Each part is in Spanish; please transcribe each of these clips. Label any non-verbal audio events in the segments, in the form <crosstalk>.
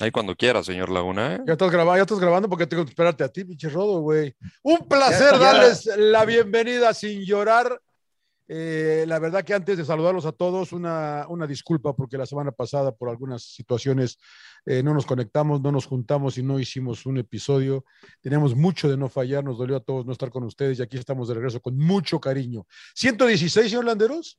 Ahí cuando quiera, señor Laguna. ¿eh? Ya estás grabando, ya estás grabando porque tengo que esperarte a ti, pinche Rodo, güey. Un placer darles la bienvenida sin llorar. Eh, la verdad que antes de saludarlos a todos, una, una, disculpa porque la semana pasada por algunas situaciones eh, no nos conectamos, no nos juntamos y no hicimos un episodio. Teníamos mucho de no fallar, nos dolió a todos no estar con ustedes y aquí estamos de regreso con mucho cariño. 116, señor Landeros.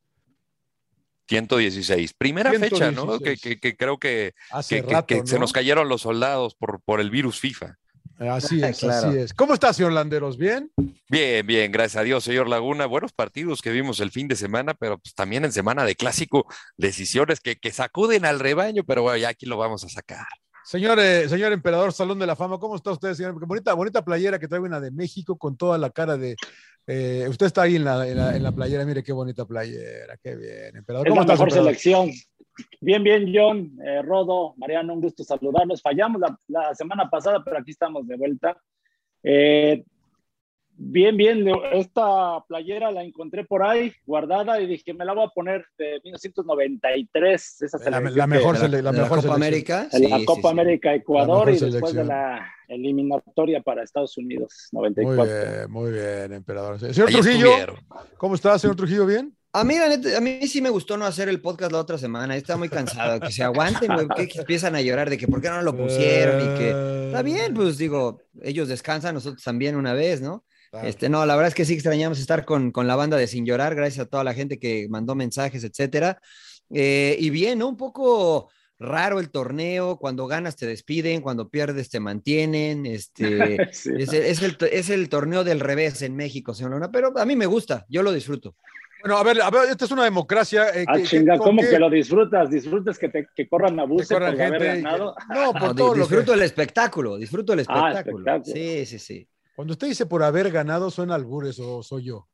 116. Primera 116. fecha, ¿no? Que, que, que creo que, Hace rato, ¿no? se nos cayeron los soldados por, por el virus FIFA. Así <laughs> es, claro. así es. ¿Cómo está, señor Landeros? ¿Bien? Bien, bien, gracias a Dios, señor Laguna. Buenos partidos que vimos el fin de semana, pero pues también en semana de clásico, decisiones que, que sacuden al rebaño, pero bueno, ya aquí lo vamos a sacar. Señor, eh, señor emperador Salón de la Fama, ¿cómo está usted, señor? Bonita, bonita playera que trae una de México con toda la cara de. Eh, usted está ahí en la, en, la, en la, playera, mire qué bonita playera, qué bien, emperador. ¿Cómo es la mejor emperador? selección. Bien, bien, John, eh, Rodo, Mariano, un gusto saludarlos. Fallamos la, la, semana pasada, pero aquí estamos de vuelta. Eh, bien, bien, esta playera la encontré por ahí guardada y dije, me la voy a poner de 1993. Esa la, la, mejor, de la, la, de mejor Copa América. La Copa sí, América Ecuador y después de la eliminatoria para Estados Unidos 94. Muy bien, muy bien, emperador. Señor ahí Trujillo, estuvieron. ¿cómo está, señor Trujillo? ¿Bien? A mí, neta, a mí sí me gustó no hacer el podcast la otra semana. Estaba muy cansado. Que se aguanten, que, que, empiezan a llorar de que por qué no lo pusieron y que está bien, pues digo, ellos descansan, nosotros también una vez, ¿no? Claro. Este, no, la verdad es que sí extrañamos estar con, con, la banda de Sin Llorar, gracias a toda la gente que mandó mensajes, etcétera. Eh, y bien, ¿no? Un poco raro el torneo, cuando ganas te despiden, cuando pierdes te mantienen, este, <laughs> sí. es, es, el, es, el, torneo del revés en México, señor Luna, pero a mí me gusta, yo lo disfruto. Bueno, a ver, a ver, esta es una democracia. Eh, ah, que, chinga, ¿cómo que... que lo disfrutas? ¿Disfrutas que, te, que corran a bus por gente, haber ganado? No, <laughs> por no, todo disfruto que... el espectáculo, disfruto el espectáculo. Ah, espectáculo. Sí, sí, sí. Cuando usted dice por haber ganado, ¿suena albures o soy yo?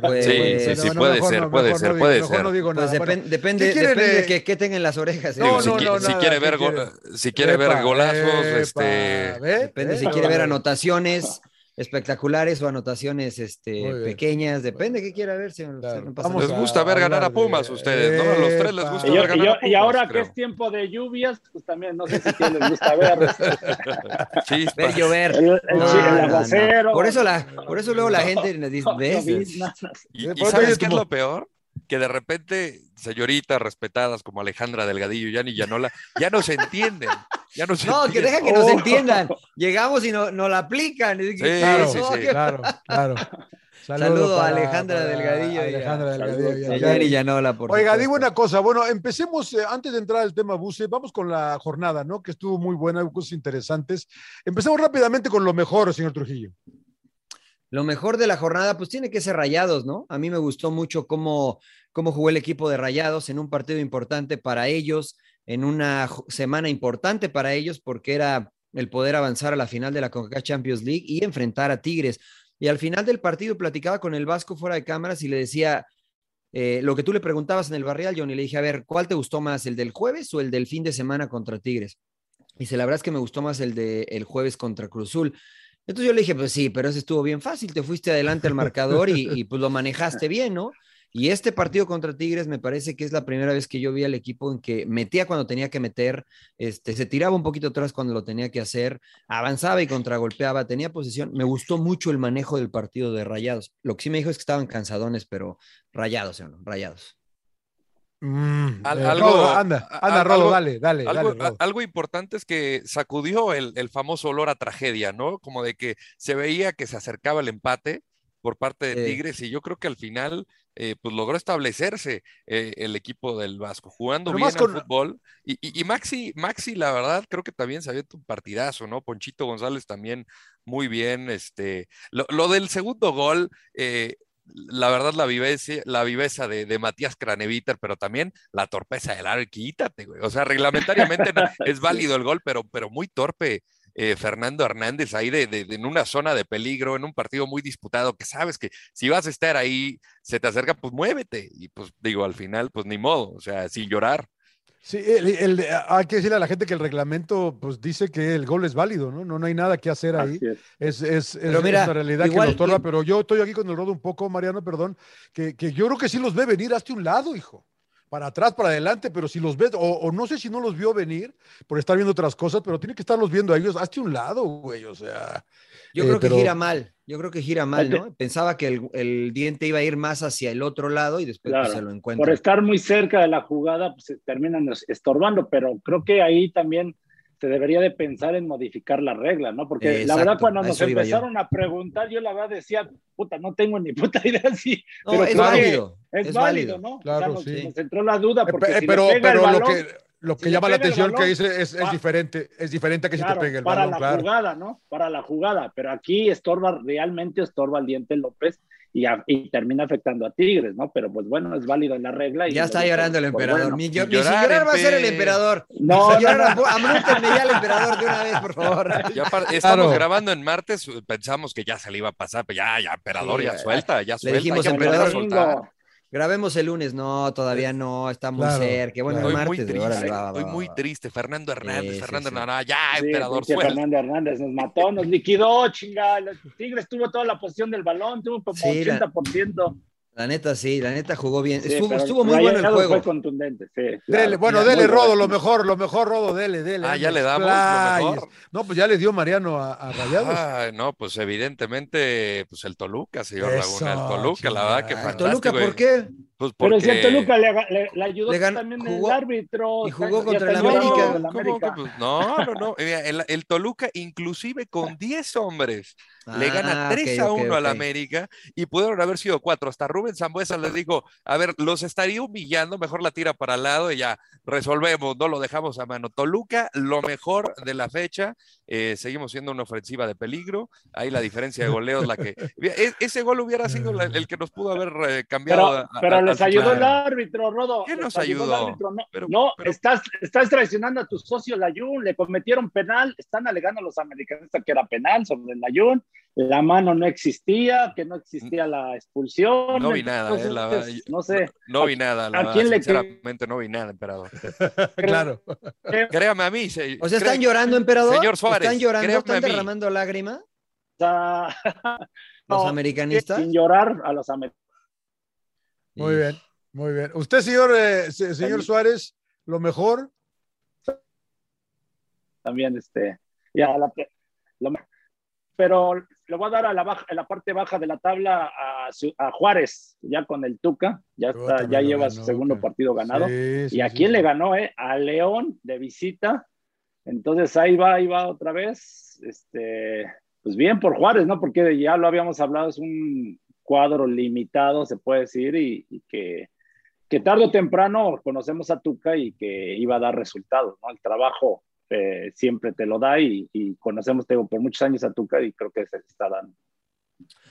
Pues, sí, sí, sí, no, puede, ser, no, puede ser, puede ser, no digo nada. Pues depend, bueno, depende, depende de que, que, tengan las orejas. ¿eh? No, si, si, quiere ver, quiere? si quiere epa, ver golazos, epa, este... ¿ve? depende si quiere ver anotaciones espectaculares o anotaciones este, pequeñas, depende de qué quiera ver. Claro. no les gusta ver ganar a Pumas ustedes, ¿no? A los tres les gusta y, ver ganar y, a Pumas. Y ahora creo. que es tiempo de lluvias, pues también no sé si a les gusta ver. <laughs> ver llover. El, el, no, el aguacero. No, por, eso la, por eso luego la gente les dice, ¿ves? ¿Y, y sabes qué es lo peor? Que de repente señoritas respetadas como Alejandra Delgadillo y Yani Llanola ya no se entienden. Ya no, se no entienden. que dejen que nos oh. entiendan. Llegamos y no, no la aplican. Sí, claro, sí, sí, claro, <laughs> claro. Saludo, Saludo a Alejandra para Delgadillo. Alejandra y a, Delgadillo. Y a Yani Llanola, por Oiga, supuesto. digo una cosa. Bueno, empecemos, eh, antes de entrar al tema Buse, vamos con la jornada, ¿no? Que estuvo muy buena, hay cosas interesantes. Empecemos rápidamente con lo mejor, señor Trujillo. Lo mejor de la jornada, pues tiene que ser Rayados, ¿no? A mí me gustó mucho cómo, cómo jugó el equipo de Rayados en un partido importante para ellos, en una semana importante para ellos, porque era el poder avanzar a la final de la CONCACAF Champions League y enfrentar a Tigres. Y al final del partido platicaba con el Vasco fuera de cámaras y le decía eh, lo que tú le preguntabas en el barrial, John, y le dije, a ver, ¿cuál te gustó más, el del jueves o el del fin de semana contra Tigres? Y dice, la verdad es que me gustó más el del de jueves contra Cruzul. Entonces yo le dije, pues sí, pero ese estuvo bien fácil, te fuiste adelante al marcador y, pues lo manejaste bien, ¿no? Y este partido contra Tigres me parece que es la primera vez que yo vi al equipo en que metía cuando tenía que meter, este, se tiraba un poquito atrás cuando lo tenía que hacer, avanzaba y contragolpeaba, tenía posición. Me gustó mucho el manejo del partido de Rayados. Lo que sí me dijo es que estaban cansadones, pero Rayados, ¿no? Rayados. Mm, Al, eh, algo, Rodo, anda, anda, Rodo, algo, dale, dale. Algo, dale, Rodo. algo, importante es que sacudió el, el, famoso olor a tragedia, ¿no? Como de que se veía que se acercaba el empate por parte de Tigres y yo creo que al final eh, pues logró establecerse eh, el equipo del Vasco, jugando Pero bien con... al fútbol. Y, y, y, Maxi, Maxi, la verdad, creo que también se había un partidazo, ¿no? Ponchito González también muy bien. Este, lo, lo del segundo gol, eh, la verdad, la viveza, la viveza de, de Matías Craneviter, pero también la torpeza del árbitro, quítate, güey. O sea, reglamentariamente <laughs> es válido el gol, pero, pero muy torpe eh, Fernando Hernández ahí de, de, de, en una zona de peligro, en un partido muy disputado, que sabes que si vas a estar ahí, se te acerca, pues muévete. Y pues digo, al final, pues ni modo, o sea, sin llorar. Sí, el, el, hay que decirle a la gente que el reglamento pues dice que el gol es válido, ¿no? No, no hay nada que hacer ahí. Es, es, es, pero mira, es, una realidad igual, que nos otorga, pero yo estoy aquí con el rodo un poco, Mariano, perdón, que, que, yo creo que sí los ve venir hasta un lado, hijo. Para atrás, para adelante, pero si los ves, o, no sé si no los vio venir por estar viendo otras cosas, pero tiene que estarlos viendo a ellos, hazte un lado, güey, o sea. Yo creo que gira mal, yo creo que gira mal, ¿no? Pensaba que el, diente iba a ir más hacia el otro lado y después pues, se lo encuentra. Por estar muy cerca de la jugada, pues se terminan estorbando, pero creo que ahí también se debería de pensar en modificar la regla, ¿no? Porque la verdad cuando nos empezaron a preguntar, yo la verdad decía, puta, no tengo ni puta <laughs> idea si... pero es válido. Es, válido, ¿no? Claro, nos, sí. nos, entró la duda porque si pero, pero lo que lo que llama la atención que dice es, es, diferente, es diferente a que si te pegue el para balón. Para la jugada, ¿no? Para la jugada, pero aquí estorba, realmente estorba al diente López y, termina afectando a Tigres, ¿no? Pero pues bueno, es válido en la regla. Y ya está llorando el emperador. mi, yo, llorar, va a ser el emperador. No, no, no. ya el emperador de una vez, por favor. <laughs> Ya estamos grabando en martes, pensamos que ya se le iba a pasar, pero ya, ya, emperador, ya suelta, ya suelta. Le dijimos, emperador, Grabemos el lunes, no, todavía no, está muy cerca. Bueno, estoy martes, muy triste, estoy muy triste. Fernando Hernández, Fernando Hernández, ya, emperador. Fernando Hernández nos mató, nos liquidó, chingada. Tigres tuvo toda la posición del balón, tuvo como 80%. La neta, sí, la neta jugó bien. estuvo, muy bueno el juego. Fue contundente, sí. Dele, bueno, dele, Rodo, lo mejor, lo mejor, Rodo, dele, dele. Ah, ya le damos lo mejor. No, pues ya le dio Mariano a, a Rayados. Ah, no, pues evidentemente, pues el Toluca, señor Laguna, el Toluca, la verdad que fantástico. ¿Toluca por qué? Pues porque... Pero si el Toluca le, le, ayudó también el árbitro. Y jugó contra el América. América. Pues, no, no, no. El, el, Toluca, inclusive con 10 hombres, le gana 3 ah, a 1 al América y pudieron haber sido 4. Hasta Rubén Zambuesa les dijo, a ver, los estaría humillando, mejor la tira para el lado y ya resolvemos, no lo dejamos a mano. Toluca, lo mejor de la fecha, eh, seguimos siendo una ofensiva de peligro. Ahí la diferencia de goleos, la que. <laughs> E, ese gol hubiera sido el que nos pudo haber eh, cambiado. Pero, les ayudó el árbitro, Rodo. ¿Qué nos ayudó? No, estás, estás traicionando a tus socios Layun, le cometieron penal, están alegando a los americanistas que era penal sobre el Layun, la mano no existía, que no existía la expulsión. No vi nada, eh, no sé. No, vi nada, ¿a quién sinceramente no vi nada, emperador. <laughs> claro. <laughs> Créame a mí. o sea, ¿están llorando, emperador? Señor Suárez. ¿Están llorando? ¿Están derramando lágrimas? <laughs> los americanistas. Sin llorar a los americanistas. Muy bien, muy bien. Usted, señor, eh, señor Suárez, lo mejor. También, este, ya, la, lo, pero le voy a dar a la, baja, a la parte baja de la tabla a, a Juárez, ya con el Tuca, ya, está, ya lleva su segundo partido ganado. ¿Y a quién le ganó? Eh? A León de visita. Entonces ahí va, ahí va otra vez. Este, pues bien por Juárez, ¿no? Porque ya lo habíamos hablado, es un cuadro limitado, se puede decir, y, que, que, tarde o temprano conocemos a Tuca y que iba a dar resultados, ¿no? El trabajo eh, siempre te lo da y, conocemos, tengo por muchos años a Tuca y creo que se está dando.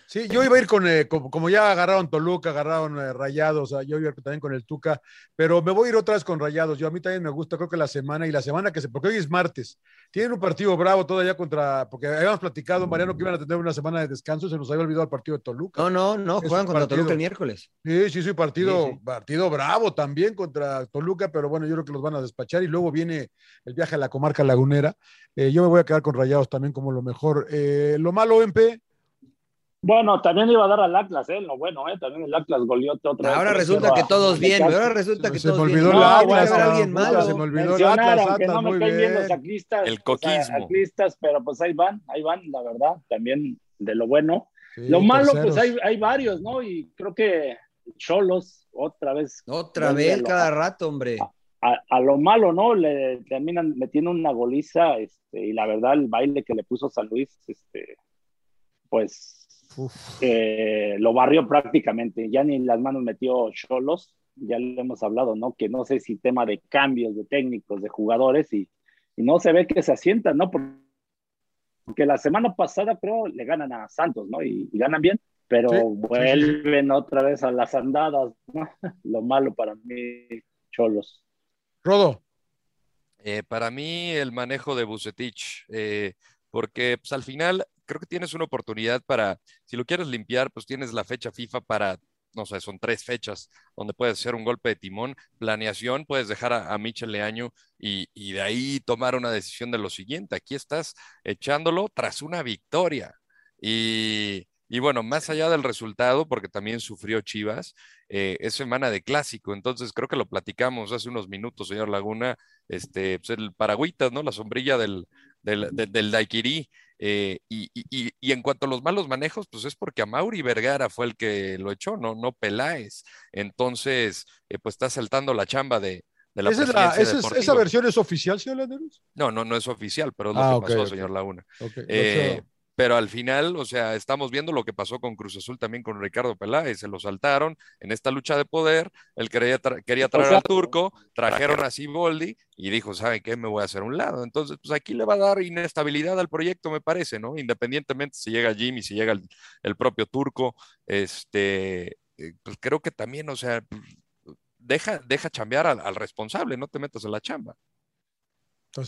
Sí, yo iba a ir con, eh, como, ya agarraron Toluca, agarraron eh, Rayados, yo iba a ir también con el Tuca, pero me voy a ir otra vez con Rayados. Yo a mí también me gusta, creo que la semana y la semana que se, porque hoy es martes, tienen un partido bravo todavía contra, porque habíamos platicado, Mariano, que iban a tener una semana de descanso, se nos había olvidado el partido de Toluca. No, no, no, juegan contra Toluca el miércoles. Sí, sí, sí, partido, partido bravo también contra Toluca, pero bueno, yo creo que los van a despachar y luego viene el viaje a la comarca lagunera. Eh, yo me voy a quedar con Rayados también como lo mejor. lo malo, MP, bueno, también iba a dar al Atlas, ¿eh? Lo bueno, ¿eh? También el Atlas goleó otra Ahora resulta que todos bien, ahora resulta que todos bien. Se me olvidó el Atlas, alguien malo. Se me olvidó el Atlas, Atlas, no me caen bien los atlistas, el coquismo. pero pues ahí van, ahí van, la verdad, también de lo bueno. lo malo, pues hay, hay varios, ¿no? Y creo que Cholos, otra vez. Otra vez, cada rato, hombre. A, a, lo malo, ¿no? Le terminan metiendo una goliza, este, y la verdad, el baile que le puso San Luis, este, pues eh, lo barrió prácticamente, ya ni las manos metió Cholos, ya lo hemos hablado, ¿no? Que no sé si tema de cambios de técnicos, de jugadores, y, no se ve que se asientan, ¿no? Porque la semana pasada creo le ganan a Santos, ¿no? Y, ganan bien, pero vuelven otra vez a las andadas, <laughs> Lo malo para mí, Cholos. Rodo. Eh, para mí el manejo de Bucetich, eh, porque pues, al final creo que tienes una oportunidad para, si lo quieres limpiar, pues tienes la fecha FIFA para, no sé, son tres fechas donde puedes hacer un golpe de timón, planeación, puedes dejar a, a Michel Leaño y, y de ahí tomar una decisión de lo siguiente. Aquí estás echándolo tras una victoria. Y, Y bueno, más allá del resultado, porque también sufrió Chivas, eh, es semana de clásico, entonces creo que lo platicamos hace unos minutos, señor Laguna, este, pues el paragüitas, ¿no? La sombrilla del, del, del, daiquiri. Eh, y, y, y, en cuanto a los malos manejos, pues es porque a Mauri Vergara fue el que lo echó, no, no Peláez. Entonces, eh, pues está saltando la chamba de, de la ¿Esa, ¿Esa, versión es oficial, señor Landeros? No, no, no es oficial, pero es lo ah, que pasó, señor Laguna. Eh, pero al final, o sea, estamos viendo lo que pasó con Cruz Azul también con Ricardo Peláez, se lo saltaron en esta lucha de poder, él quería, quería traer al turco, trajeron a Siboldi y dijo, ¿saben qué? Me voy a hacer un lado. Entonces, pues aquí le va a dar inestabilidad al proyecto, me parece, ¿no? Independientemente si llega Jimmy, si llega el, propio turco, este, eh, pues creo que también, o sea, deja, deja chambear al, al responsable, no te metas en la chamba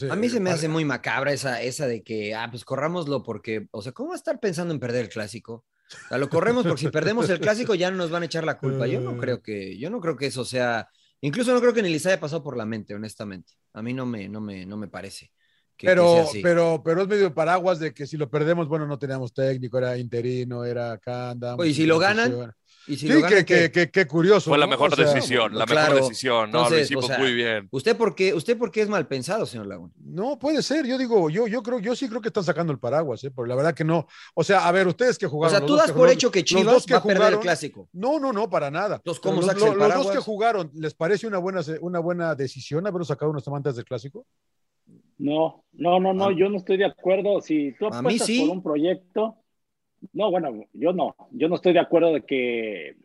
a mí se me hace muy macabra esa, esa de que, ah, pues corrámoslo porque, o sea, ¿cómo va a estar pensando en perder el clásico? O sea, lo corremos porque si <laughs> perdemos el clásico ya no nos van a echar la culpa. Yo no creo que, yo no creo que eso sea, incluso no creo que ni les haya pasado por la mente, honestamente. A mí no me, no me, no me parece. pero, pero, pero es medio paraguas de que si lo perdemos, bueno, no teníamos técnico, era interino, era acá, andamos. Y si lo ganan, sí, qué, curioso. Fue la mejor decisión, la mejor decisión, ¿no? lo hicimos muy bien. ¿Usted por, qué, ¿Usted por qué es mal pensado, señor Laguna? No, puede ser. Yo digo, yo, yo creo, yo sí creo que están sacando el paraguas, ¿eh? Porque la verdad que no. O sea, a ver, ustedes que jugaron. O sea, tú das por hecho que Chivas va a perder el clásico. No, no, no, para nada. Entonces, ¿cómo los, los, los dos que jugaron, ¿les parece una buena, una buena decisión haberlo sacado unos antes del clásico? No, no, no, no, ah. yo no estoy de acuerdo. Si tú apuestas por un proyecto, no, bueno, yo no, yo no estoy de acuerdo de que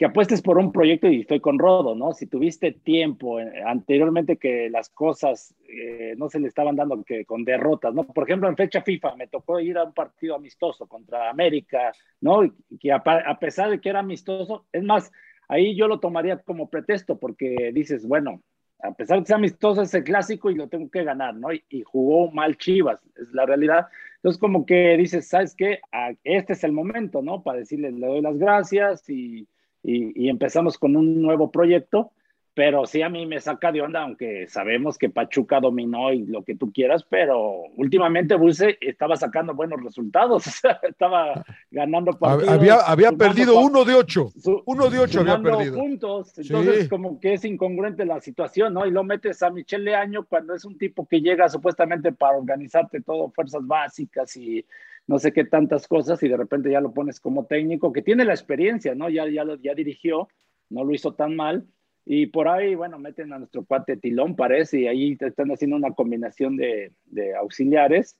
que apuestes por un proyecto y estoy con Rodo, ¿no? Si tuviste tiempo eh, anteriormente que las cosas eh, no se le estaban dando que con derrotas, ¿no? Por ejemplo, en fecha FIFA me tocó ir a un partido amistoso contra América, ¿no? Y que a, pesar de que era amistoso, es más, ahí yo lo tomaría como pretexto porque dices, bueno, a pesar de que sea amistoso es clásico y lo tengo que ganar, ¿no? Y, jugó mal Chivas, es la realidad. Entonces como que dices, ¿sabes qué? Este es el momento, ¿no? Para decirle, le doy las gracias y y, empezamos con un nuevo proyecto, pero sí a mí me saca de onda, aunque sabemos que Pachuca dominó y lo que tú quieras, pero últimamente Bulce estaba sacando buenos resultados, <laughs> estaba ganando partidos. Había, había perdido uno de ocho, uno de ocho había perdido. puntos, entonces como que es incongruente la situación, ¿no? Y lo metes a Michelle Leaño cuando es un tipo que llega supuestamente para organizarte todo, fuerzas básicas y no sé qué tantas cosas y de repente ya lo pones como técnico, que tiene la experiencia, ¿no? Ya, ya, lo, ya dirigió, no lo hizo tan mal. Y por ahí, bueno, meten a nuestro cuate Tilón, parece, y ahí están haciendo una combinación de, de auxiliares,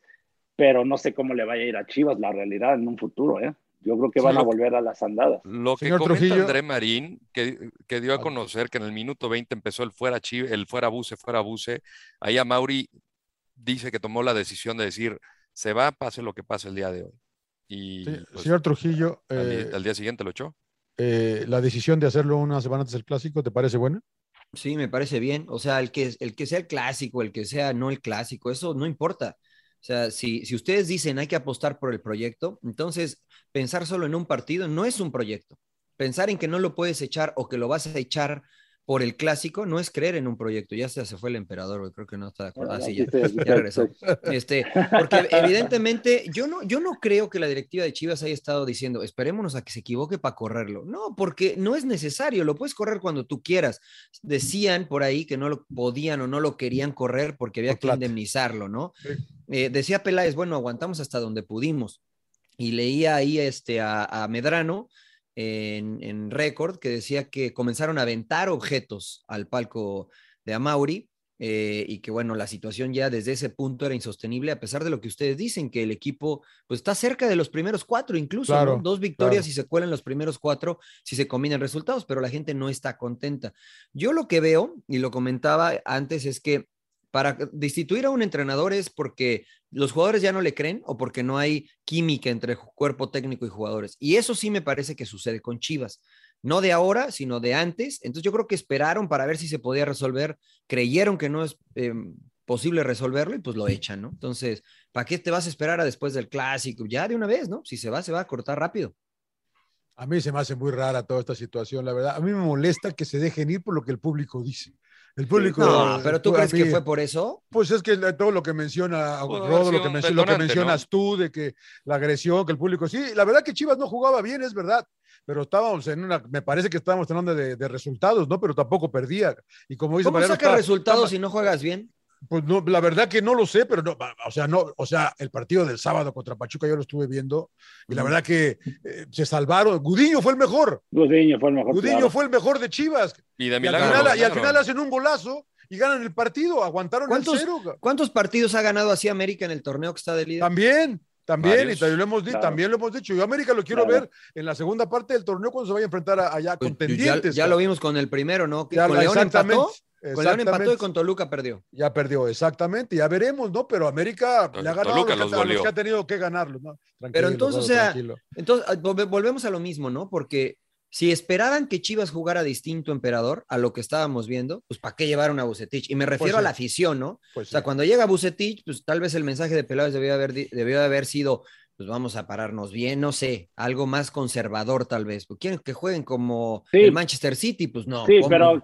pero no sé cómo le vaya a ir a Chivas la realidad en un futuro, ¿eh? Yo creo que van a volver a las andadas. Lo que comenta André Marín, que, que, dio a conocer que en el minuto 20 empezó el fuera Chivas, el fuera buce, fuera buce. Ahí a Mauri dice que tomó la decisión de decir, se va, pase lo que pase el día de hoy. Y, pues, señor Trujillo. Al, eh, día siguiente lo echó. Eh, ¿La decisión de hacerlo una semana antes del clásico te parece buena? Sí, me parece bien. O sea, el que, el que sea el clásico, el que sea no el clásico, eso no importa. O sea, si, si ustedes dicen hay que apostar por el proyecto, entonces pensar solo en un partido no es un proyecto. Pensar en que no lo puedes echar o que lo vas a echar por el clásico no es creer en un proyecto. Ya se, se fue el emperador, creo que no está de acuerdo. Ah, sí, ya, regresó. Este, porque evidentemente yo no, yo no creo que la directiva de Chivas haya estado diciendo, esperémonos a que se equivoque para correrlo. No, porque no es necesario, lo puedes correr cuando tú quieras. Decían por ahí que no lo podían o no lo querían correr porque había que indemnizarlo, ¿no? Eh, decía Peláez, bueno, aguantamos hasta donde pudimos. Y leía ahí este, a, a Medrano en, en récord que decía que comenzaron a aventar objetos al palco de Amauri eh, y que bueno, la situación ya desde ese punto era insostenible, a pesar de lo que ustedes dicen, que el equipo pues está cerca de los primeros cuatro, incluso dos victorias y se cuelan los primeros cuatro si se combinan resultados, pero la gente no está contenta. Yo lo que veo, y lo comentaba antes, es que para destituir a un entrenador es porque los jugadores ya no le creen o porque no hay química entre cuerpo técnico y jugadores. Y eso sí me parece que sucede con Chivas. No de ahora, sino de antes. Entonces yo creo que esperaron para ver si se podía resolver. Creyeron que no es em, posible resolverlo y pues lo echan, ¿no? Entonces, ¿para qué te vas a esperar a después del clásico? Ya de una vez, ¿no? Si se va, se va a cortar rápido. A mí se me hace muy rara toda esta situación, la verdad. A mí me molesta que se dejen ir por lo que el público dice. El público. No, pero tú crees que fue por eso? Pues es que todo lo que menciona Rodo, lo que, mencionas tú, de que la agresión, que el público. Sí, la verdad que Chivas no jugaba bien, es verdad pero estábamos en una, me parece que estábamos hablando de, de resultados, ¿no? Pero tampoco perdía. Y como dice ¿Cómo saca resultados si no juegas bien? Pues no, la verdad que no lo sé, pero no, o sea, no, o sea, el partido del sábado contra Pachuca yo lo estuve viendo y la verdad que eh, se salvaron. Gudiño fue el mejor. Gudiño fue el mejor. Gudiño fue el mejor de Chivas. Y, de y, al final, hacen un golazo y ganan el partido, aguantaron el cero. ¿Cuántos partidos ha ganado así América en el torneo que está de líder? También, también, y también lo, hemos, también lo hemos dicho. Yo América lo quiero ver en la segunda parte del torneo cuando se vaya a enfrentar allá pues, contendientes. Ya, lo vimos con el primero, ¿no? con León empató, con León empató y con Toluca perdió. Ya perdió, exactamente. Ya veremos, ¿no? Pero América le ha ganado los, que, ha tenido que ganarlo, ¿no? Pero entonces, o sea, entonces ah, volvemos a lo mismo, ¿no? Porque si esperaban que Chivas jugara distinto emperador a lo que estábamos viendo, pues ¿para qué llevaron a Bucetich? Y me pues refiero a la afición, ¿no? Pues o sea, cuando llega Bucetich, pues tal vez el mensaje de Peláez debió haber, debió haber sido, pues vamos a pararnos bien, no sé, algo más conservador tal vez. Pues, ¿Quieren que jueguen como el Manchester City? Pues no. Sí, pero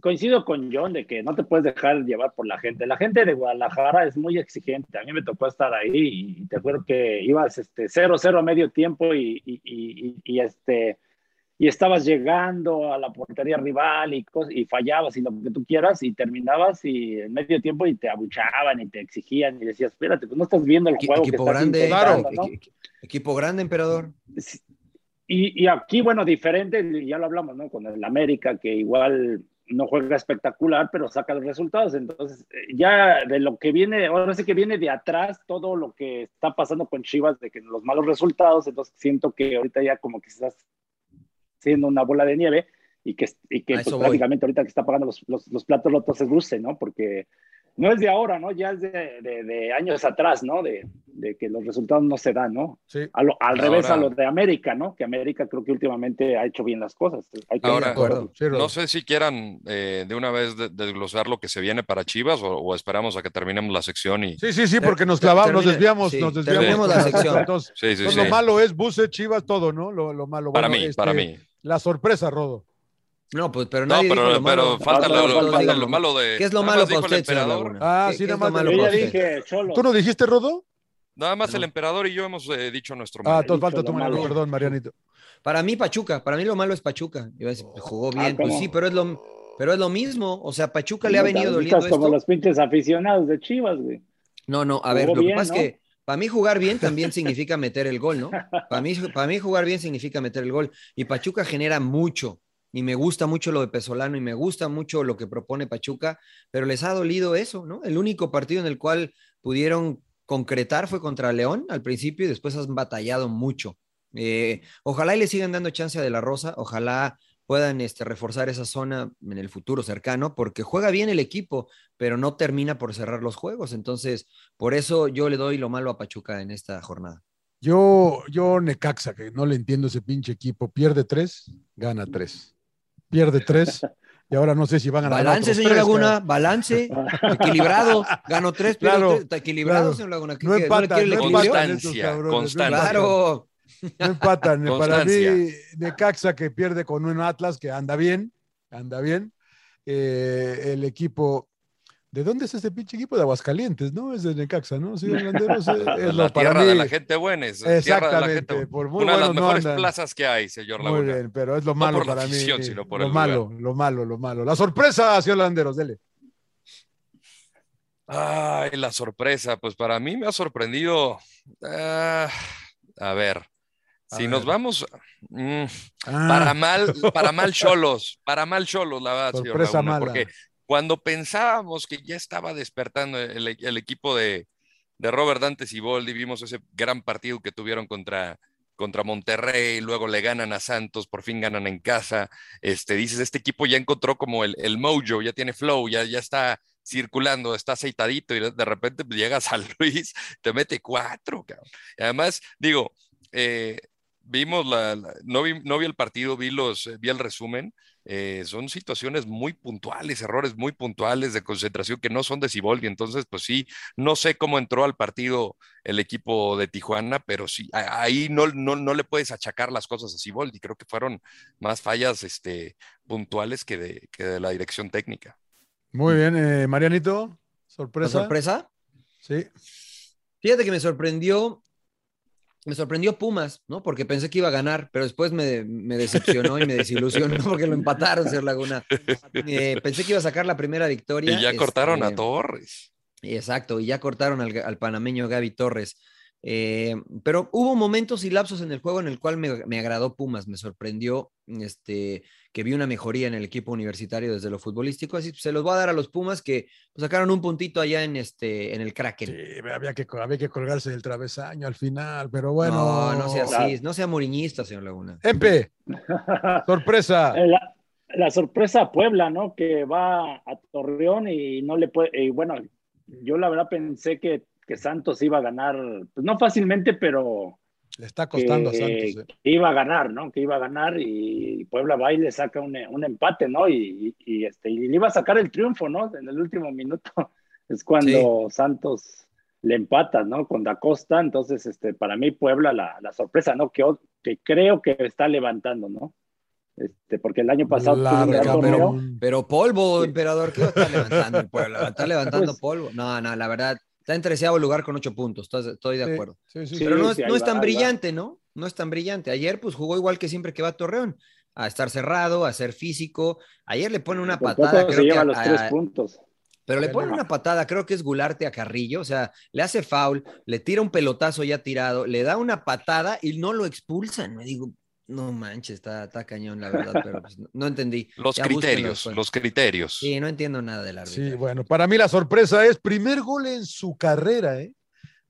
coincido con John de que no te puedes dejar llevar por la gente. La gente de Guadalajara es muy exigente. A mí me tocó estar ahí y te acuerdo que ibas este 0-0 a medio tiempo y, y este y estabas llegando a la portería rival y, y fallabas y lo que tú quieras y terminabas y en medio tiempo y te abuchaban y te exigían y decías, espérate, pues no estás viendo el juego. Equipo grande, claro. Equipo grande, emperador. Y, y, aquí, bueno, diferente, ya lo hablamos, ¿no? Con el América, que igual no juega espectacular, pero saca los resultados. Entonces, eh, ya de lo que viene, ahora sí que viene de atrás todo lo que está pasando con Chivas, de que los malos resultados, entonces siento que ahorita ya como que estás siendo una bola de nieve y que, y que pues, prácticamente ahorita que está pagando los, los, los platos rotos es Russe, ¿no? Porque no es de ahora, ¿no? Ya es de, de, años atrás, ¿no? De, de, que los resultados no se dan, ¿no? Sí. al revés a lo de América, ¿no? Que América creo que últimamente ha hecho bien las cosas. ahora, no sé si quieran eh, de una vez desglosar lo que se viene para Chivas o, esperamos a que terminemos la sección y... Sí, sí, sí, porque nos clavamos, nos desviamos, nos desviamos. la sección. Entonces, sí, sí, lo malo es Buse, Chivas, todo, ¿no? Lo, lo malo. Para mí, para este, mí. La sorpresa, Rodo. No, pues, pero no, pero, pero falta, lo, malo de. ¿Qué es lo malo para usted, señor Ah, sí, nada más. Yo dije, ¿Tú no dijiste, Rodo? Nada más el emperador y yo hemos eh, dicho nuestro malo. Ah, entonces falta tu malo, perdón, Marianito. Para mí, Pachuca. Para mí lo malo es Pachuca. Yo jugó ah, bien, pues sí, pero es lo, pero es lo mismo. O sea, Pachuca le ha venido doliendo como los pinches aficionados de Chivas, güey. No, no, a ver, lo que pasa es que para mí jugar bien también significa meter el gol, ¿no? Para mí, mí jugar bien significa meter el gol. Y Pachuca genera mucho y me gusta mucho lo de Pesolano y me gusta mucho lo que propone Pachuca, pero les ha dolido eso, ¿no? El único partido en el cual pudieron concretar fue contra León al principio y después han batallado mucho. Eh, ojalá y le sigan dando chance a De La Rosa, ojalá puedan este, reforzar esa zona en el futuro cercano, porque juega bien el equipo, pero no termina por cerrar los juegos. Entonces, por eso yo le doy lo malo a Pachuca en esta jornada. Yo, yo Necaxa, que no le entiendo ese pinche equipo, pierde tres, gana tres pierde tres. Y ahora no sé si van a ganar. Balance, señor Laguna, balance, equilibrado. Ganó tres, pero está equilibrado, señor Laguna. No empatan, no, constancia, constancia. Claro. No empatan. Para mí, Caxa que pierde con un Atlas que anda bien, anda bien. Eh, el equipo ¿De dónde es este pinche equipo? De Aguascalientes, ¿no? Es de Necaxa, ¿no? Sí, <laughs> es, es la tierra de la gente buena. Es Exactamente. Por muy una de las mejores plazas que hay, señor Laguna. Muy bien, pero es lo malo no para afición, mí. Sino por lo el malo, lugar. lo malo, lo malo. La sorpresa, señor Landeros, dele. Ay, la sorpresa. Pues para mí me ha sorprendido. Uh, a ver. A si ver. nos vamos mm, ah. para mal, para mal <laughs> cholos, para mal cholos, la verdad, sorpresa señor Laguna, mala. porque cuando pensábamos que ya estaba despertando el, el equipo de, de, Robert Dantes y Boldi, vimos ese gran partido que tuvieron contra, contra Monterrey, luego le ganan a Santos, por fin ganan en casa. Este, dices, este equipo ya encontró como el, el mojo, ya tiene flow, ya, ya está circulando, está aceitadito y de repente pues, llega a Luis, <laughs> te mete cuatro, cabrón. Y además, digo, eh, vimos la, la no, vi, no, vi, el partido, vi, los, vi el resumen eh, son situaciones muy puntuales, errores muy puntuales de concentración que no son de Ciboldi. Entonces, pues sí, no sé cómo entró al partido el equipo de Tijuana, pero sí, ahí no, no, le puedes achacar las cosas a Ciboldi. Creo que fueron más fallas este, puntuales que de, que de la dirección técnica. Muy bien, eh, Marianito, sorpresa. sorpresa? Sí. Fíjate que me sorprendió me sorprendió Pumas, ¿no? Porque pensé que iba a ganar, pero después me, decepcionó y me desilusionó <laughs> porque lo empataron, Ser Laguna. Eh, pensé que iba a sacar la primera victoria. Y ya cortaron a este, Torres. Exacto, y ya cortaron al, panameño Gaby Torres. Eh, pero hubo momentos y lapsos en el juego en el cual me, me agradó Pumas, me sorprendió este, que vi una mejoría en el equipo universitario desde lo futbolístico, así se los voy a dar a los Pumas que sacaron un puntito allá en este en el Kraken. Sí, había que, había que colgarse del travesaño al final, pero bueno. No, no sea así, no sea moriñista, señor Laguna. Empe, <laughs> sorpresa. La, sorpresa Puebla, ¿no? Que va a Torreón y no le puede, y bueno, yo la verdad pensé que, que Santos iba a ganar, pues no fácilmente, pero le está costando a Santos. Eh. Que iba a ganar, ¿no? Que iba a ganar y Puebla va y le saca un, empate, ¿no? Y, este, y le iba a sacar el triunfo, ¿no? En el último minuto <laughs> es cuando Santos le empata, ¿no? Con Da Costa. Entonces, este, para mí, Puebla la, la sorpresa, ¿no? Que, que creo que está levantando, ¿no? Este, porque el año pasado pero, pero, polvo, emperador, ¿qué estar levantando el Puebla? ¿Está <laughs> levantando pues polvo? No, no, la verdad, Está en treceavo lugar con ocho puntos, estoy de acuerdo. Pero no, es tan brillante, ¿no? No es tan brillante. Ayer, pues jugó igual que siempre que va a Torreón, a estar cerrado, a ser físico. Ayer le pone una patada. Creo lleva los tres puntos. Pero le pone una patada, creo que es Gularte a Carrillo, o sea, le hace foul, le tira un pelotazo ya tirado, le da una patada y no lo expulsan. Me digo, no manches, está, está cañón, la verdad, pero pues, no, entendí. <laughs> Los criterios, los criterios. Sí, no entiendo nada del árbitro. Sí, bueno, para mí la sorpresa es primer gol en su carrera, ¿eh?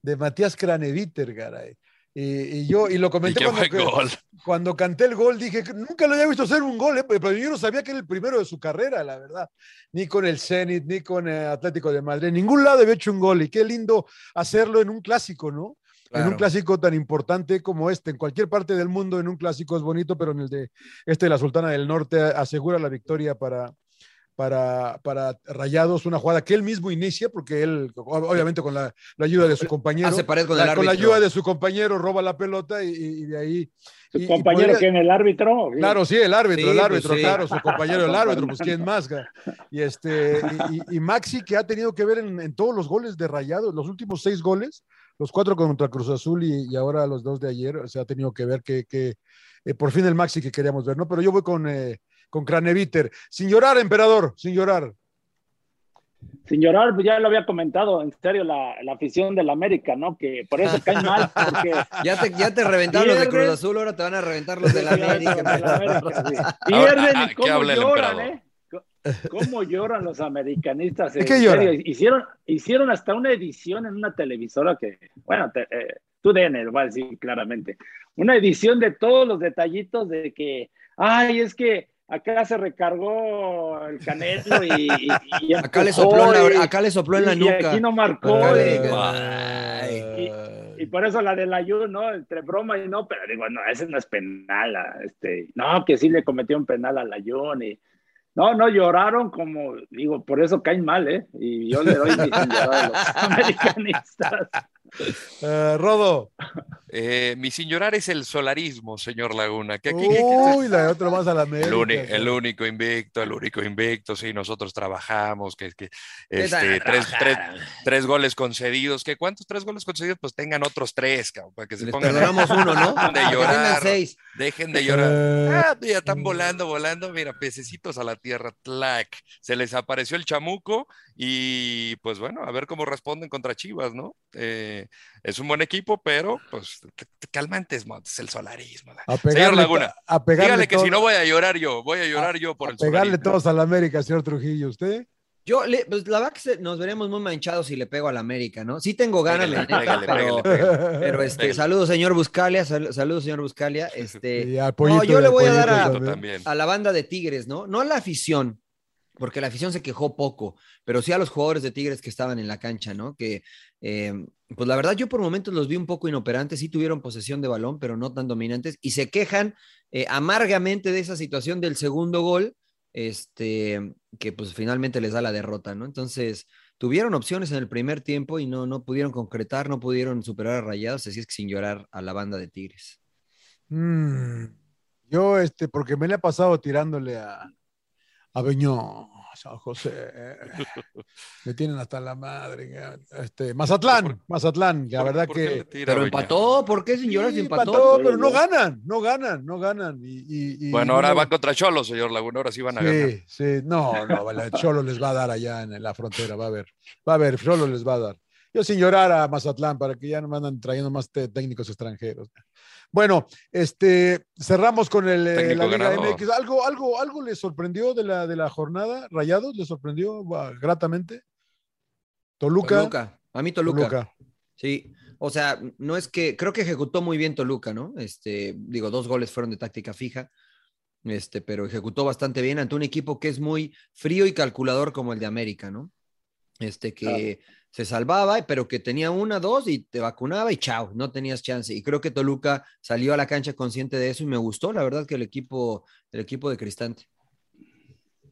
De Matías Craneviter, garay. Y, yo, y lo comenté cuando, cuando, canté el gol, dije que nunca lo había visto hacer un gol, ¿eh? pero yo no sabía que era el primero de su carrera, la verdad. Ni con el Zenit, ni con el Atlético de Madrid, en ningún lado había hecho un gol. Y qué lindo hacerlo en un clásico, ¿no? En un clásico tan importante como este, en cualquier parte del mundo, en un clásico es bonito, pero en el de este de la Sultana del Norte asegura la victoria para, para, para Rayados, una jugada que él mismo inicia, porque él, obviamente con la, ayuda de su compañero, con, la, ayuda de su compañero, roba la pelota y, de ahí... ¿Su compañero que en el árbitro? Claro, sí, el árbitro, el pues árbitro, claro, su compañero, el árbitro, pues quién más. Y, este, y, Maxi, que ha tenido que ver en, en todos los goles de Rayados, los últimos seis goles, los cuatro contra Cruz Azul y, ahora los dos de ayer, se ha tenido que ver que, eh, por fin el Maxi que queríamos ver, ¿no? Pero yo voy con, eh, con Craneviter. Sin llorar, emperador, sin llorar. Sin llorar, pues ya lo había comentado, en serio, la, afición del América, ¿no? Que por eso cae mal, porque... <laughs> ya, te, ya te reventaron los de Cruz Azul, ahora te van a reventar los de la América. Pierden y cómo lloran, ¿eh? ¿Cómo lloran los americanistas? ¿En serio? Hicieron, hicieron hasta una edición en una televisora que, bueno, eh, tú DN lo a decir claramente. Una edición de todos los detallitos de que, ay, es que acá se recargó el canelo y, <laughs> acá, le sopló la, acá le sopló en la nuca. Y aquí no marcó. Y, por eso la del ayuno, ¿no? Entre broma y no, pero digo, no, ese no es penal. Este, no, que sí le cometió un penal al ayuno y no, no lloraron como, digo, por eso caen mal, ¿eh? Y yo le doy mi a los americanistas. Uh, Rodo. Eh, mi sin llorar es el solarismo, señor Laguna. Que aquí, Uy, la otra más a la América. El, único invicto, el único invicto, sí, nosotros trabajamos, que, que este, tres, tres, tres, goles concedidos, que cuántos tres goles concedidos, pues tengan otros tres, para que se pongan. uno, ¿no? Dejen de llorar. Dejen de llorar. Ah, ya están volando, volando, mira, pececitos a la tierra, tlac. Se les apareció el chamuco y pues bueno, a ver cómo responden contra Chivas, ¿no? Eh, es un buen equipo, pero pues calmantes es el solarismo. señor Laguna, a dígale que si no voy a llorar yo, voy a llorar yo por el pegarle todos a la América, señor Trujillo, ¿usted? Yo, pues la verdad que nos veremos muy manchados si le pego a la América, ¿no? Sí tengo ganas, pero, este, saludos, señor Buscalia, saludos, señor Buscalia. <laughs> Este, no, yo le voy a dar a, la banda de Tigres, ¿no? No a la afición, porque la afición se quejó poco, pero sí a los jugadores de Tigres que estaban en la cancha, ¿no? Que, eh, pues la verdad, yo por momentos los vi un poco inoperantes, sí tuvieron posesión de balón, pero no tan dominantes, y se quejan eh, amargamente de esa situación del segundo gol, este, que pues finalmente les da la derrota, ¿no? Entonces, tuvieron opciones en el primer tiempo y no, no pudieron concretar, no pudieron superar a Rayados, así es que sin llorar a la banda de Tigres. Mm, yo, este, porque me le he pasado tirándole a, a Beñón. San José. <laughs> Me tienen hasta la madre. Este, Mazatlán, Mazatlán, la verdad que. Pero empató, ¿por qué llorar sí, empató? pero no ganan, no ganan, no ganan. Y, bueno, ahora van contra Cholos, señor Laguna, ahora sí van a ganar. Sí, sí, no, no, Cholo les va a dar allá en la frontera, va a ver, va a ver, Cholo les va a dar. Yo sin llorar a Mazatlán para que ya no me andan trayendo más técnicos extranjeros. Bueno, este, cerramos con el, eh, la Liga MX. ¿Algo, algo, ¿Algo le sorprendió de la, de la jornada? ¿Rayados le sorprendió gratamente? Toluca. Toluca. A mí Toluca. Sí. O sea, no es que, creo que ejecutó muy bien Toluca, ¿no? Este, digo, dos goles fueron de táctica fija. Este, pero ejecutó bastante bien ante un equipo que es muy frío y calculador como el de América, ¿no? Este, que se salvaba, pero que tenía una, dos y te vacunaba y chao, no tenías chance. Y creo que Toluca salió a la cancha consciente de eso y me gustó, la verdad, que el equipo, el equipo de Cristante.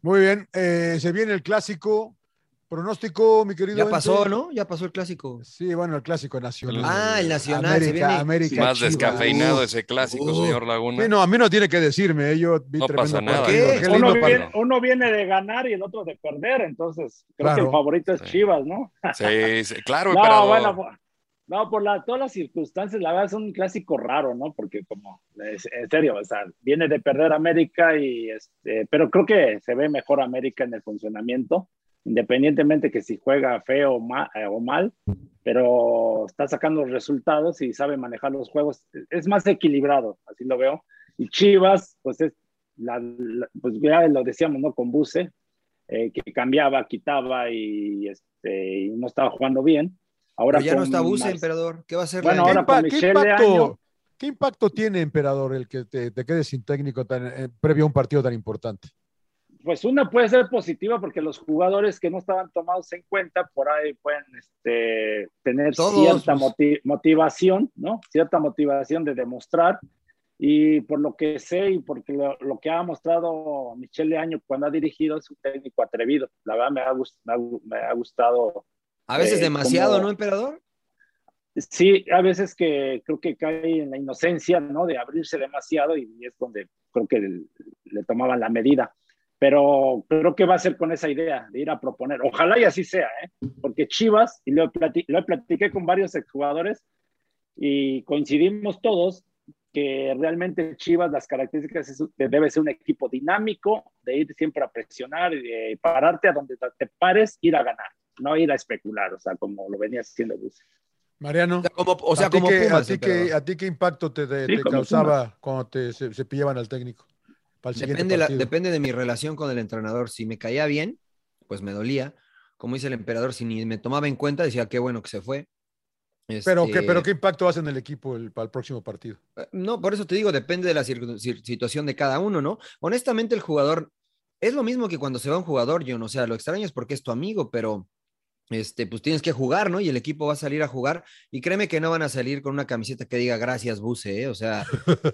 Muy bien, eh, se viene el clásico Pronóstico, mi querido. Ya pasó, ¿no? Ya pasó el clásico. Sí, bueno, el clásico nacional. Ah, el nacional. América, América Más descafeinado ese clásico, señor Laguna. Sí, no, a mí no tiene que decirme. ¿eh? Yo vi no pasa nada. Uno viene, de ganar y el otro de perder, entonces creo que el favorito es Chivas, ¿no? Sí, sí claro. no, bueno, no, por todas las circunstancias, la verdad es un clásico raro, ¿no? Porque como, en serio, o sea, viene de perder América y, este, pero creo que se ve mejor América en el funcionamiento independientemente que si juega feo eh, o mal, pero está sacando resultados y sabe manejar los juegos. Es más equilibrado, así lo veo. Y Chivas, pues es, la, pues ya lo decíamos, ¿no? Con Buse, eh, que cambiaba, quitaba y, este, y no estaba jugando bien. Ahora ya no está Buse, emperador. ¿Qué va a hacer? Bueno, ahora ¿Qué, impacto, ¿Qué impacto tiene, emperador, el que te, te quedes sin técnico tan, eh, previo a un partido tan importante? Pues una puede ser positiva porque los jugadores que no estaban tomados en cuenta por ahí pueden este, tener cierta motivación, ¿no? Cierta motivación de demostrar. Y por lo que sé y porque lo, que ha mostrado Michelle Año cuando ha dirigido es un técnico atrevido. La verdad me ha, me ha, gustado. A veces eh, demasiado, ¿no, emperador? Sí, a veces que creo que cae en la inocencia, ¿no? De abrirse demasiado y es donde creo que le tomaban la medida pero creo que va a ser con esa idea de ir a proponer. Ojalá y así sea, ¿eh? porque Chivas, y lo, lo platiqué con varios exjugadores y coincidimos todos que realmente Chivas, las características es, debe ser un equipo dinámico, de ir siempre a presionar, y de pararte a donde te pares, ir a ganar, no ir a especular, o sea, como lo venía haciendo Bus. Mariano, o sea, como, ¿a, ti qué, ¿a ti qué impacto te, causaba cuando te, se pillaban al técnico? Depende, depende de mi relación con el entrenador. Si me caía bien, pues me dolía. Como dice el emperador, si ni me tomaba en cuenta, decía qué bueno que se fue. Pero, ¿qué, pero ¿qué impacto hace en el equipo el, para el próximo partido? Eh, no, por eso te digo, depende de la situación de cada uno, ¿no? Honestamente, el jugador es lo mismo que cuando se va un jugador, yo no o sea, lo extraño es porque es tu amigo, pero este, pues tienes que jugar, ¿no? Y el equipo va a salir a jugar. Y créeme que no van a salir con una camiseta que diga gracias, Buse, ¿eh? O sea,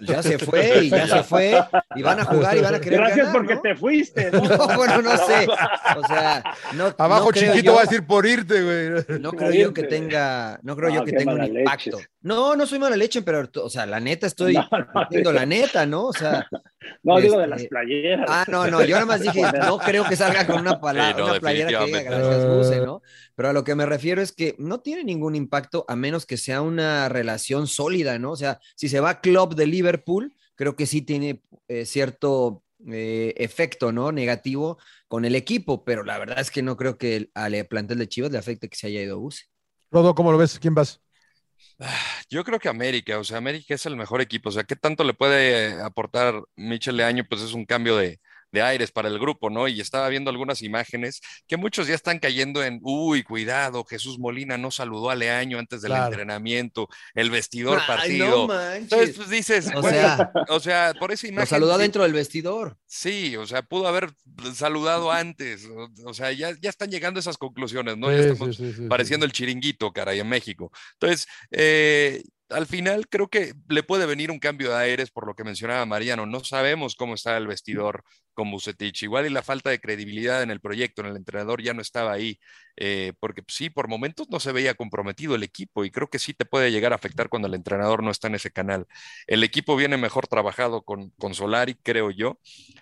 ya se fue y ya se fue. Y van a jugar y van a querer Gracias porque te fuiste. <laughs> ¿no? bueno, no sé. O sea, no. Abajo chiquito va a decir por irte, güey. No creo yo que tenga, no creo yo que tenga un impacto. No, no soy mala leche, pero, o sea, la neta estoy no, la neta, ¿no? O sea. No, digo de las este, playeras. Ah, no, no, yo nada más dije, no creo que salga con una, palabra, una playera que diga gracias, Buse, ¿no? Pero a lo que me refiero es que no tiene ningún impacto a menos que sea una relación sólida, ¿no? O sea, si se va Club de Liverpool, creo que sí tiene eh, cierto eh, efecto, ¿no? Negativo con el equipo, pero la verdad es que no creo que al plantel de Chivas le afecte que se haya ido Buse. Rodo, ¿cómo lo ves? ¿Quién vas? Ah, yo creo que América, o sea, América es el mejor equipo, o sea, ¿qué tanto le puede aportar Michel Leaño? Pues es un cambio de, de aires para el grupo, ¿no? Y estaba viendo algunas imágenes que muchos ya están cayendo en, uy, cuidado, Jesús Molina no saludó a Leaño antes del entrenamiento, el vestidor partido. Entonces, pues dices, o, sea, o sea, por esa imagen. Lo saludó dentro del vestidor. Sí, o sea, pudo haber saludado antes. O, sea, ya, ya están llegando esas conclusiones, ¿no? ya estamos pareciendo el chiringuito, caray, en México. Entonces, eh, al final creo que le puede venir un cambio de aires por lo que mencionaba Mariano. No sabemos cómo está el vestidor con Bucetich. Igual y la falta de credibilidad en el proyecto, en el entrenador ya no estaba ahí, eh, porque pues, sí, por momentos no se veía comprometido el equipo y creo que sí te puede llegar a afectar cuando el entrenador no está en ese canal. El equipo viene mejor trabajado con, con Solari, creo yo.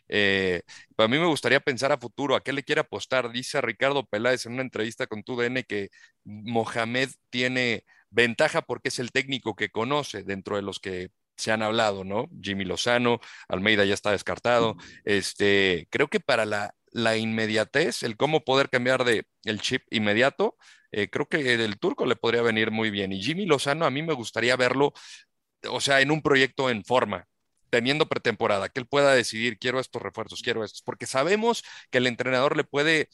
Eh, para mí me gustaría pensar a futuro, ¿a qué le quiere apostar? Dice Ricardo Peláez en una entrevista con TUDN que Mohamed tiene ventaja porque es el técnico que conoce dentro de los que se han hablado, ¿no? Jimmy Lozano, Almeida ya está descartado. Este, creo que para la, la inmediatez, el cómo poder cambiar de el chip inmediato, eh, creo que el turco le podría venir muy bien. Y Jimmy Lozano, a mí me gustaría verlo, o sea, en un proyecto en forma, teniendo pretemporada, que él pueda decidir, quiero estos refuerzos, quiero estos, porque sabemos que el entrenador le puede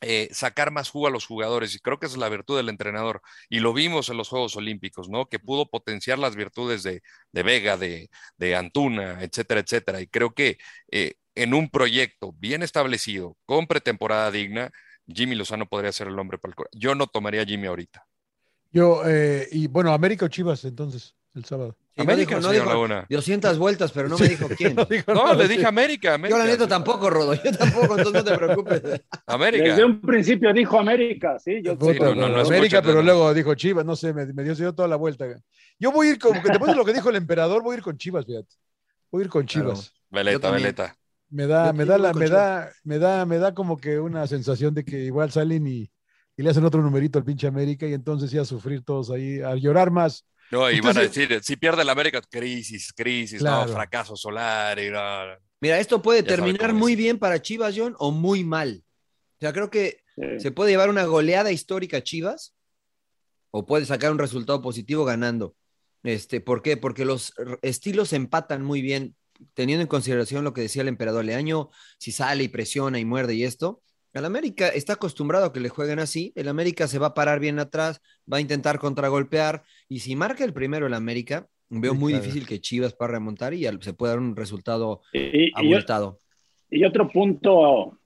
eh, sacar más jugo a los jugadores y creo que esa es la virtud del entrenador y lo vimos en los Juegos Olímpicos, ¿no? Que pudo potenciar las virtudes de, Vega, de, Antuna, etcétera, etcétera. Y creo que eh, en un proyecto bien establecido, con pretemporada digna, Jimmy Lozano podría ser el hombre para el Yo no tomaría Jimmy ahorita. Yo, eh, y bueno, América o Chivas entonces, el sábado. América, no dijo, no dijo 200 vueltas, pero no me dijo quién. <laughs> no, le dije América, América. Yo la neta tampoco, Rodo. Yo tampoco, entonces no te preocupes. <laughs> América. Desde un principio dijo América, sí. Yo no, no, América, pero luego dijo Chivas, no sé, me, dio, toda la vuelta. Yo voy a ir, como que después de lo que dijo el emperador, voy a ir con Chivas, fíjate. Voy a ir con Chivas. veleta, veleta. Me da, me da, la, me da, me da, me da como que una sensación de que igual salen y, y le hacen otro numerito al pinche América y entonces ya a sufrir todos ahí, a llorar más no, y van a decir, si pierde la América, crisis, crisis, no, fracaso solar. Y Mira, esto puede terminar muy bien para Chivas, John, o muy mal. O sea, creo que se puede llevar una goleada histórica a Chivas, o puede sacar un resultado positivo ganando. Este, ¿Por qué? Porque los estilos empatan muy bien, teniendo en consideración lo que decía el emperador Leaño, si sale y presiona y muerde y esto. El América está acostumbrado a que le jueguen así. El América se va a parar bien atrás, va a intentar contragolpear. Y si marca el primero el América, veo muy difícil que Chivas para remontar y se pueda dar un resultado abultado. Y, otro punto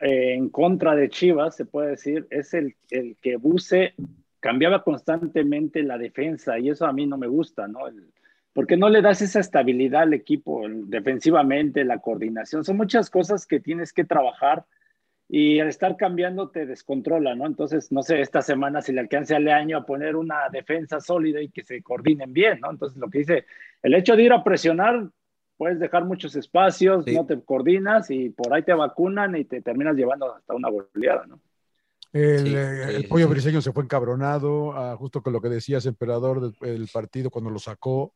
eh, en contra de Chivas, se puede decir, es el, el, que Buse cambiaba constantemente la defensa y eso a mí no me gusta, ¿no? porque no le das esa estabilidad al equipo defensivamente, la coordinación. Son muchas cosas que tienes que trabajar y al estar cambiando te descontrola, ¿no? Entonces, no sé, esta semana si le alcance al año a poner una defensa sólida y que se coordinen bien, ¿no? Entonces, lo que dice, el hecho de ir a presionar, puedes dejar muchos espacios, no te coordinas y por ahí te vacunan y te terminas llevando hasta una goleada, ¿no? El, eh, pollo briseño se fue encabronado, ah, justo con lo que decías, emperador, del partido cuando lo sacó.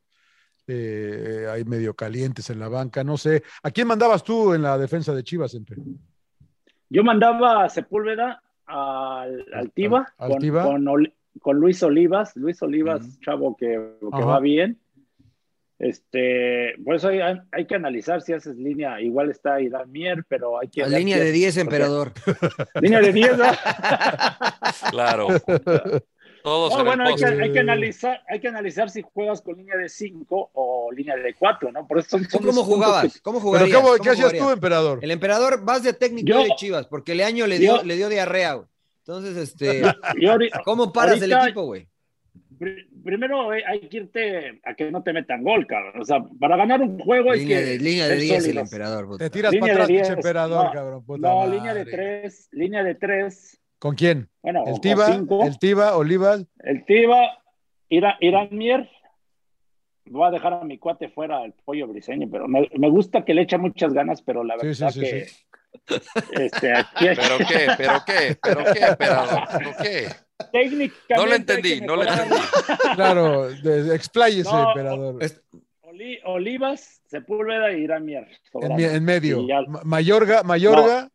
Eh, hay medio calientes en la banca, no sé. ¿A quién mandabas tú en la defensa de Chivas, entre? Yo mandaba a Sepúlveda al, al Tiva, con, Luis Olivas, Luis Olivas, chavo que, va bien. Este, por eso hay, que analizar si haces línea, igual está Irán Mier, pero hay que... La <laughs> línea de 10, emperador. Línea de 10, ¿no? <laughs> claro. <laughs> Todos bueno, hay que, hay que, analizar, hay que analizar si juegas con línea de 5 o línea de 4, ¿no? Por eso ¿Cómo jugabas? ¿Cómo jugarías? ¿Qué hacías tú, emperador? El emperador vas de técnico de Chivas, porque Leaño le dio, le dio diarrea, güey. Entonces, este, <laughs> ¿cómo paras el equipo, güey? Primero hay que irte a que no te metan gol, cabrón. O sea, para ganar un juego hay línea que. De, línea de 10 el emperador. Te tiras para atrás, emperador, cabrón. no, línea de 3, línea de 3 ¿Con quién? Bueno, el Tiva, el Tiva, Olivas. El Tiva, Irán, Mier. Voy a dejar a mi cuate fuera el pollo briseño, pero me, gusta que le echa muchas ganas, pero la verdad que. Este, aquí... <laughs> ¿Pero qué? ¿Pero qué? ¿Pero qué, emperador? ¿Pero qué? Técnicamente. No lo entendí, no lo entendí. <laughs> Claro, expláyese, emperador. Olivas, Sepúlveda y Irán Mier. En, en, medio. Mayorga, Mayorga.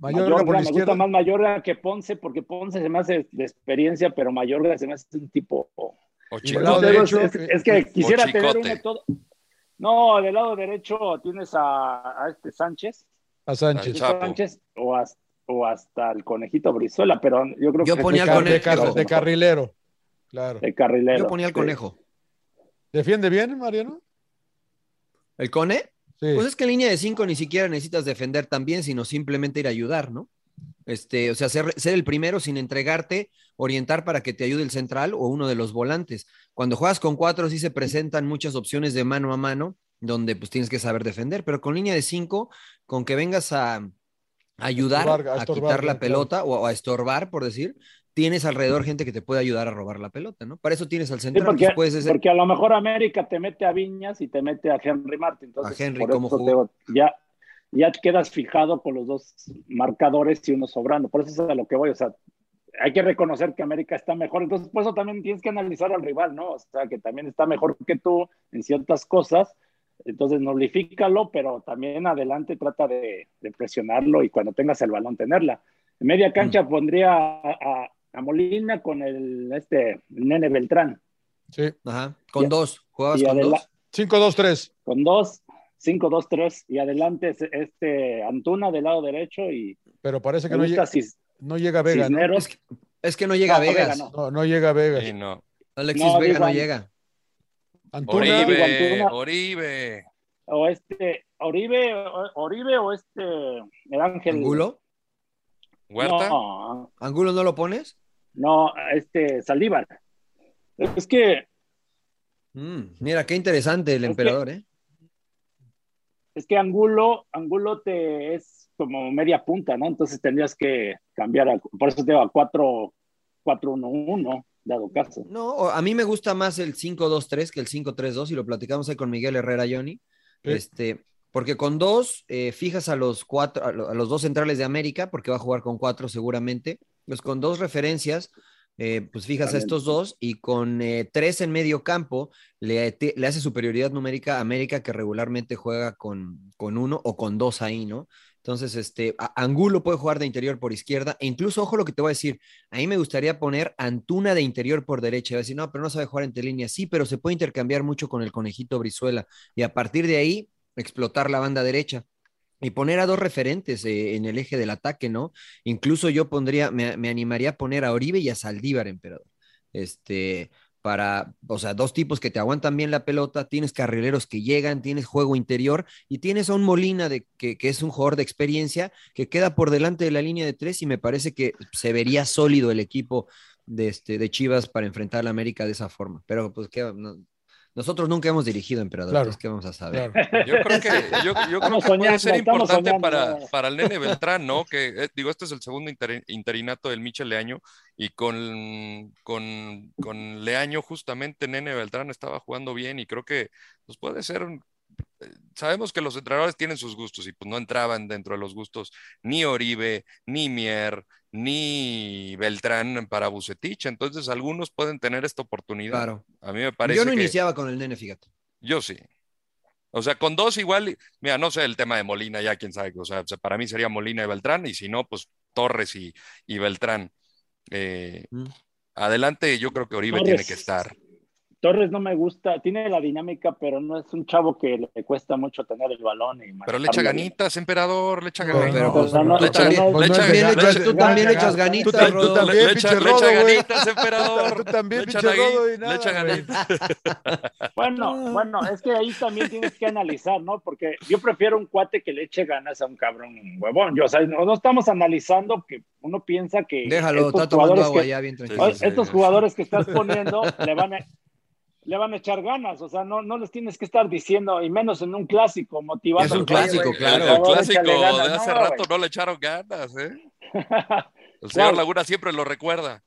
Mayorga, me gusta más Mayorga que Ponce, porque Ponce se me hace de experiencia, pero Mayorga se me hace un tipo. es, que quisiera tener uno todo. No, del lado derecho tienes a, este Sánchez. A Sánchez. Sánchez o, hasta, el conejito Brizuela, pero yo creo yo que. Ponía de, conejo, de, carrilero. Claro. De carrilero. Yo ponía el conejo. ¿Defiende bien, Mariano? ¿El cone? Pues es que en línea de cinco ni siquiera necesitas defender tan bien, sino simplemente ir a ayudar, ¿no? Este, o sea, ser, ser, el primero sin entregarte, orientar para que te ayude el central o uno de los volantes. Cuando juegas con cuatro sí se presentan muchas opciones de mano a mano, donde pues tienes que saber defender, pero con línea de cinco, con que vengas a, ayudar a, quitar la pelota o a estorbar, por decir, tienes alrededor gente que te puede ayudar a robar la pelota, ¿no? Para eso tienes al central. porque, porque, a lo mejor América te mete a Viñas y te mete a Henry Martin. Entonces, a Henry como ya, ya quedas fijado con los dos marcadores y uno sobrando. Por eso es a lo que voy. O sea, hay que reconocer que América está mejor. Entonces, por eso también tienes que analizar al rival, ¿no? O sea, que también está mejor que tú en ciertas cosas. Entonces, noblifícalo, pero también adelante trata de, presionarlo y cuando tengas el balón tenerla. En media cancha mm. pondría a, a Molina con el este Nene Beltrán. Sí. Ajá. Con dos. ¿Jugabas con dos? 5-2-3. Con dos. 5-2-3 y adelante este Antuna del lado derecho y pero parece que no llega, no llega Vega ¿no? Es, que, no llega Vega no. no. llega Vega sí, no. Alexis Vega no llega Antuna, Oribe, Oribe o este Oribe Oribe o este el Ángel Angulo Huerta Angulo no lo pones no, este, Saldívar. Es que. Mm, mira, qué interesante el emperador, ¿eh? Es que Angulo, Angulo te es como media punta, ¿no? Entonces tendrías que cambiar, por eso te va 4-1-1, dado caso. No, a mí me gusta más el 5-2-3 que el 5-3-2, y lo platicamos ahí con Miguel Herrera Johnny. Este, porque con dos eh, fijas a los cuatro, a los dos centrales de América, porque va a jugar con cuatro seguramente. Pues con dos referencias, eh, pues fijas a estos dos y con eh, tres en medio campo le, le, hace superioridad numérica a América que regularmente juega con, con uno o con dos ahí, ¿no? Entonces, este, Angulo puede jugar de interior por izquierda, e incluso, ojo lo que te voy a decir, a mí me gustaría poner Antuna de interior por derecha, y a decir, no, pero no sabe jugar entre líneas, sí, pero se puede intercambiar mucho con el conejito Brizuela, y a partir de ahí, explotar la banda derecha y poner a dos referentes eh, en el eje del ataque, ¿no? Incluso yo pondría, me, animaría a poner a Oribe y a Saldívar, emperador. Este, para, o sea, dos tipos que te aguantan bien la pelota, tienes carrileros que llegan, tienes juego interior y tienes a un Molina de, que, que, es un jugador de experiencia que queda por delante de la línea de tres y me parece que se vería sólido el equipo de, este, de Chivas para enfrentar a la América de esa forma. Pero pues que nosotros nunca hemos dirigido emperadores, ¿qué vamos a saber? <laughs> Yo creo que, <laughs> yo, creo que puede ser importante para, para, el nene Beltrán, ¿no? Que eh, digo, este es el segundo interinato del Michel Leaño y con, con, con, Leaño justamente nene Beltrán estaba jugando bien y creo que pues puede ser sabemos que los entrenadores tienen sus gustos y pues no entraban dentro de los gustos ni Oribe, ni Mier, ni Beltrán para Bucetich. Entonces, algunos pueden tener esta oportunidad. Claro. A mí me parece. Yo no iniciaba con el nene, fíjate. Yo sí. O sea, con dos igual, mira, no sé el tema de Molina, ya quién sabe. O sea, para mí sería Molina y Beltrán, y si no, pues Torres y, Beltrán. Eh, mm. Adelante, yo creo que Oribe tiene que estar. Torres no me gusta, tiene la dinámica, pero no es un chavo que le cuesta mucho tener el balón. Y pero le echa ganitas, emperador, le echa ganitas. Tú también le echas ganitas, Tú también, pinche Rodo, ganitas, emperador. Tú también, pinche Rodo, y nada. Le echa ganitas. Bueno, bueno, es que ahí también tienes que analizar, ¿no? Porque yo prefiero un cuate que le eche ganas a un cabrón huevón. Yo, o sea, no, estamos analizando que uno piensa que. Déjalo, está tomando agua ya bien tranquilo. Estos jugadores que estás poniendo le van a le van a echar ganas, o sea, no, no les tienes que estar diciendo, y menos en un clásico, motivado. Es un clásico, claro. El, clásico de hace rato no le echaron ganas, ¿eh? <laughs> El señor Laguna siempre lo recuerda.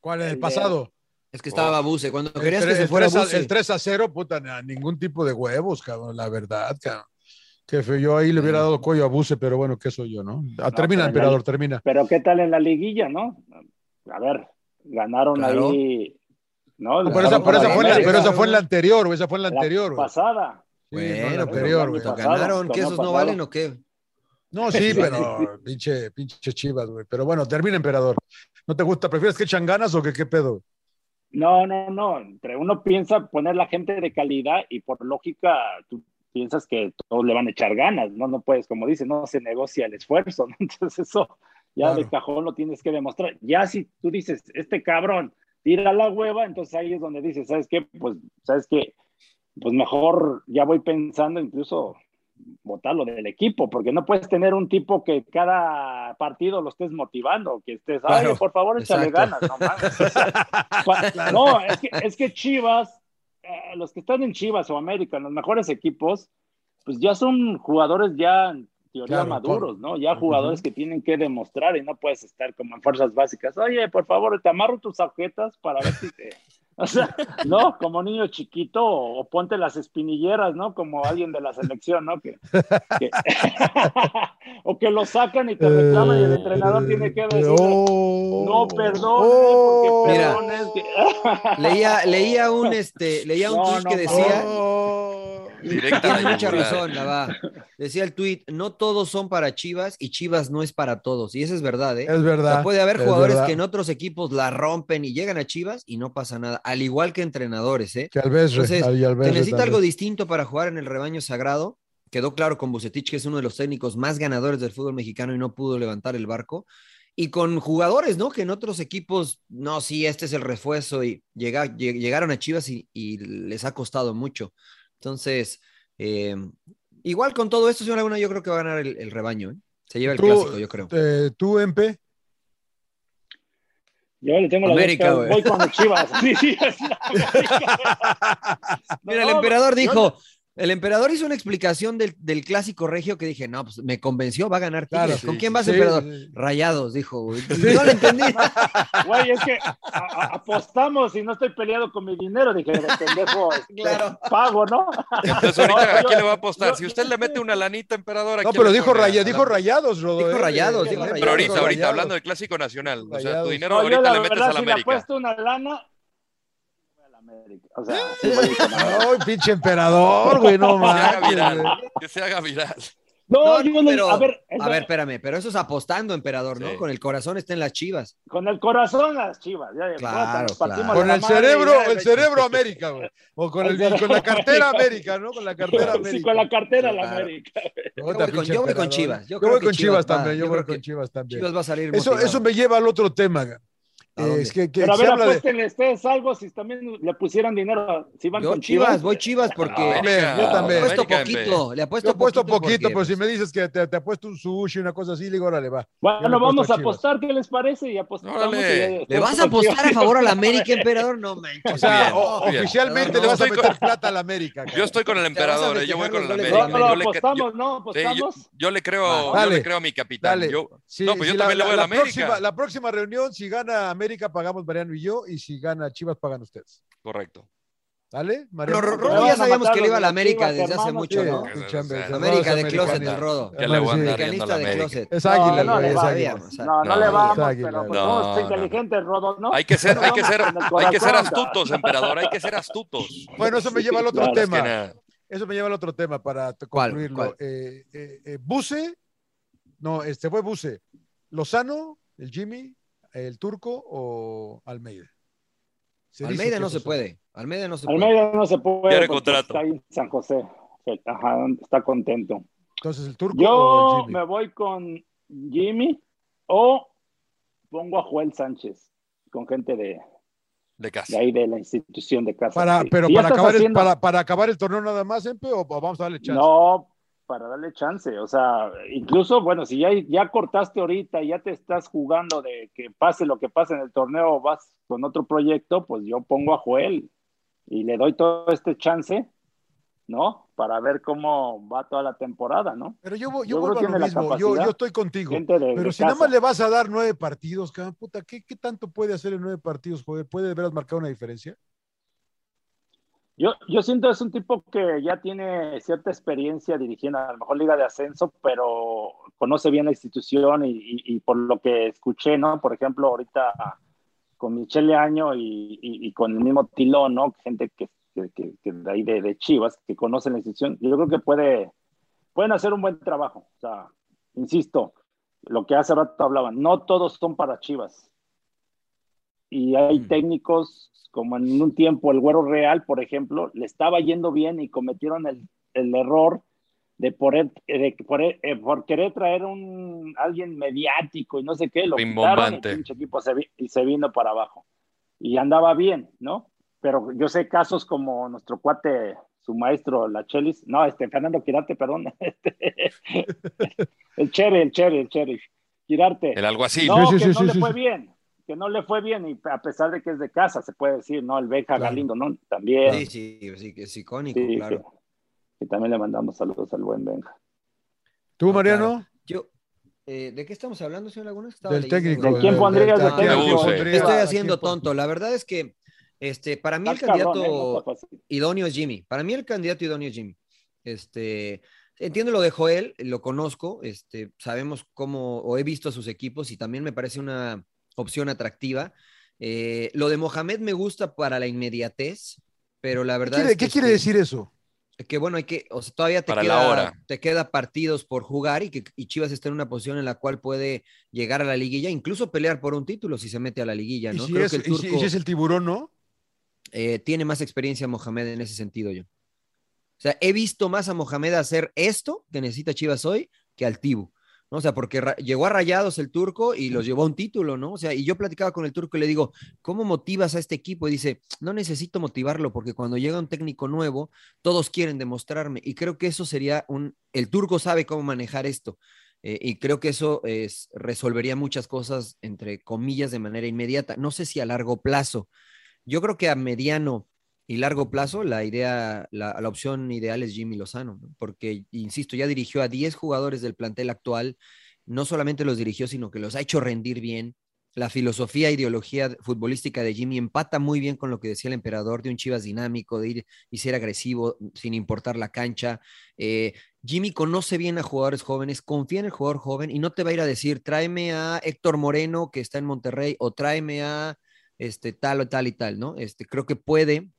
¿Cuál es el pasado? Es que estaba Buse, cuando querías que se fuera Buse. El 3 a 0, puta, ningún tipo de huevos, cabrón, la verdad, cabrón. Que yo ahí le hubiera dado cuello a Buse, pero bueno, ¿qué soy yo, no? Ah, termina, emperador, termina. Pero ¿qué tal en la liguilla, no? A ver, ganaron ahí no, pero, esa, fue la, pero esa fue en la anterior, esa fue en la, anterior. Pasada. bueno, anterior, ¿Ganaron? ¿Que esos no valen o qué? No, sí, pero pinche, pinche chivas, güey. Pero bueno, termina, emperador. ¿No te gusta? ¿Prefieres que echan ganas o que qué pedo? No, no, no. Entre uno piensa poner la gente de calidad y por lógica tú piensas que todos le van a echar ganas, ¿no? No puedes, como dices, no se negocia el esfuerzo, ¿no? <laughs> Entonces eso ya de cajón lo tienes que demostrar. Ya si tú dices, este cabrón tira la hueva, entonces ahí es donde dices, ¿sabes qué? Pues, ¿sabes qué? Pues mejor ya voy pensando incluso botarlo del equipo, porque no puedes tener un tipo que cada partido lo estés motivando, que estés, ay, por favor, échale ganas, no <laughs> No, es que, es que Chivas, eh, los que están en Chivas o América, los mejores equipos, pues ya son jugadores ya teoría maduros, ¿no? Ya jugadores que tienen que demostrar y no puedes estar como en fuerzas básicas. Oye, por favor, te amarro tus agujetas para ver si te <laughs> O sea, no, como niño chiquito, o, ponte las espinilleras, ¿no? Como alguien de la selección, ¿no? Que, <laughs> o que lo sacan y te reclaman y el entrenador tiene que decir, no, perdón, porque perdón es que... <laughs> leía, leía un, este, leía un tweet que decía... Directa Tiene mucha razón, la va. Decía el tweet, no todos son para Chivas y Chivas no es para todos. Y eso es verdad, ¿eh? Es verdad. puede haber jugadores que en otros equipos la rompen y llegan a Chivas y no pasa nada, al igual que entrenadores, ¿eh? Que al vez, Entonces, te necesita algo distinto para jugar en el rebaño sagrado. Quedó claro con Bucetich, que es uno de los técnicos más ganadores del fútbol mexicano y no pudo levantar el barco y con jugadores, ¿no? Que en otros equipos, no, sí, este es el refuerzo y llegaron a Chivas y, les ha costado mucho. Entonces, eh, igual con todo esto, señor Laguna, yo creo que va a ganar el, rebaño. ¿eh? Se lleva el clásico, yo creo. Eh, ¿Tú, MP? Yo le tengo América, la voy con <laughs> Chivas. <laughs> sí, sí, <laughs> Mira, el emperador dijo, el emperador hizo una explicación del, clásico regio que dije, no, pues me convenció, va a ganar Tigres. ¿Con quién vas, emperador? Rayados, dijo. <laughs> No lo entendí. <laughs> Güey, es que apostamos y no estoy peleado con mi dinero. Dije, pendejo, <laughs> este, claro. pago, ¿no? Entonces, ahorita, ¿a quién le va a apostar? si usted le mete una lanita, emperador. No, pero dijo, dijo rayados, Rodo. Dijo ¿eh? rayados, dijo rayados. Pero ahorita, ahorita, hablando del clásico nacional. O sea, tu dinero ahorita le metes a la América. Si le apuesto una lana, o sea, Ay, pinche emperador, güey, no <laughs> mames. Que se haga viral. No, no pero, a ver, a ver, espérame, pero eso es apostando, emperador, ¿no? Con el corazón está en las chivas. Con el corazón las chivas, ya, claro, Con el cerebro, el cerebro América, güey. O con, el, con la cartera América, ¿no? Con la cartera América. Sí, con la cartera la América. Yo voy, con, yo voy con Chivas. Yo, voy con Chivas, también, yo voy con Chivas también. Chivas va a salir Eso, eso me lleva al otro tema, es que, que, Pero a ver, apuéstenle de... ustedes algo si también le pusieran dinero. Si van yo con Chivas, voy Chivas porque América, yo también. Le apuesto poquito, le apuesto, yo apuesto poquito, poquito pero si me dices que te, te apuesto un sushi, una cosa así, le digo, órale, va. Bueno, vamos a apostar, ¿qué les parece? Y apostamos. Y ¿Le vas a apostar a favor al América, <laughs> emperador? No manches. O sea, bien, o, bien. oficialmente no, le vas a meter plata al América. Yo estoy con el emperador, yo voy con el América. No, apostamos, ¿no? Apostamos. Yo le creo a mi capitán. No, pues yo también le voy al América. La próxima reunión, si gana América, pagamos Mariano y yo, y si gana Chivas, pagan ustedes. Correcto. ¿Vale? Mario, Rodo ya sabíamos que le iba a la América desde hace mucho, ¿no? América de closet, el Rodo. Que le voy a de closet. Es águila, no, es águila. No, no, le vamos, pero pues somos inteligentes, Rodo, ¿no? Hay que ser, hay que ser, hay que ser astutos, emperador, hay que ser astutos. Bueno, eso me lleva al otro tema. Eso me lleva al otro tema para concluirlo. Eh, eh, eh, Buse, no, este fue Buse. Lozano, el Jimmy, el Turco o Almeida. Almeida no se puede. Almeida no se puede. Almeida no se puede. contrato. Está ahí en San José. Ajá, está contento. Entonces, el turco. Yo me voy con Jimmy o pongo a Joel Sánchez con gente de, de casa. De ahí de la institución de casa. Para, Pero para acabar, el, para, para, acabar el torneo nada más, Empe, o vamos a darle chance. No, para darle chance. O sea, incluso, bueno, si ya, ya cortaste ahorita y ya te estás jugando de que pase lo que pase en el torneo, vas con otro proyecto, pues yo pongo a Joel y le doy todo este chance, ¿no? Para ver cómo va toda la temporada, ¿no? Pero yo, yo, vuelvo a lo mismo, yo, yo, estoy contigo. pero si nada más le vas a dar nueve partidos, puta, ¿qué, ¿qué, tanto puede hacer en nueve partidos, Joel? ¿Puede de veras marcar una diferencia? Yo, yo siento es un tipo que ya tiene cierta experiencia dirigiendo a lo mejor Liga de Ascenso, pero conoce bien la institución y, por lo que escuché, ¿no? Por ejemplo, ahorita con Michele Año y, con el mismo Tilón, ¿no? Gente que, que, que, de ahí de, de, Chivas, que conoce la institución, yo creo que puede, pueden hacer un buen trabajo. O sea, insisto, lo que hace rato hablaban, no todos son para Chivas. Y hay mm. técnicos como en un tiempo el Güero Real, por ejemplo, le estaba yendo bien y cometieron el, el error de por, de por, eh, por, querer traer un alguien mediático y no sé qué, lo quitaron y el equipo se, y se vino para abajo. Y andaba bien, ¿no? Pero yo sé casos como nuestro cuate su maestro, la Chelis, no, este, Fernando Quirarte, perdón, <laughs> este, el Cherry, el Cherry, el Cherry, Quirarte. El algo así. No, que no le fue bien, que no le fue bien, y a pesar de que es de casa, se puede decir, ¿no? El Beja Galindo, ¿no? También. Sí, sí, sí, es icónico, claro. Y también le mandamos saludos al buen Benja. ¿Tú, Mariano? Yo, eh, ¿De qué estamos hablando, señor Laguna? Del técnico. ¿De quién pondrías de, técnico? Estoy haciendo tonto. La verdad es que este, para mí el candidato ¿eh? idóneo es Jimmy. Para mí el candidato idóneo es Jimmy. Este, entiendo lo de Joel, lo conozco, este, sabemos cómo, o he visto a sus equipos y también me parece una opción atractiva. Eh, lo de Mohamed me gusta para la inmediatez, pero la verdad ¿Qué, es que, ¿qué quiere decir eso? que bueno, hay que, o sea, todavía te, queda, te queda partidos por jugar y que Chivas está en una posición en la cual puede llegar a la liguilla, incluso pelear por un título si se mete a la liguilla, ¿no? ¿Y si, es, el si, es el tiburón, no? Eh, tiene más experiencia Mohamed en ese sentido yo. O sea, he visto más a Mohamed hacer esto que necesita Chivas hoy que al Tibu. O sea, porque llegó a Rayados el turco y los llevó a un título, ¿no? O sea, y yo platicaba con el turco y le digo, ¿cómo motivas a este equipo? Y dice, no necesito motivarlo porque cuando llega un técnico nuevo, todos quieren demostrarme. Y creo que eso sería un, el turco sabe cómo manejar esto. Eh, y creo que eso es, resolvería muchas cosas, entre comillas, de manera inmediata. No sé si a largo plazo. Yo creo que a mediano y largo plazo, la idea, la, opción ideal es Jimmy Lozano, porque, insisto, ya dirigió a 10 jugadores del plantel actual, no solamente los dirigió, sino que los ha hecho rendir bien. La filosofía ideología futbolística de Jimmy empata muy bien con lo que decía el emperador de un Chivas dinámico, de ir y ser agresivo sin importar la cancha. Eh, Jimmy conoce bien a jugadores jóvenes, confía en el jugador joven y no te va a ir a decir, tráeme a Héctor Moreno que está en Monterrey o tráeme a este tal o tal y tal, ¿no? Este, creo que puede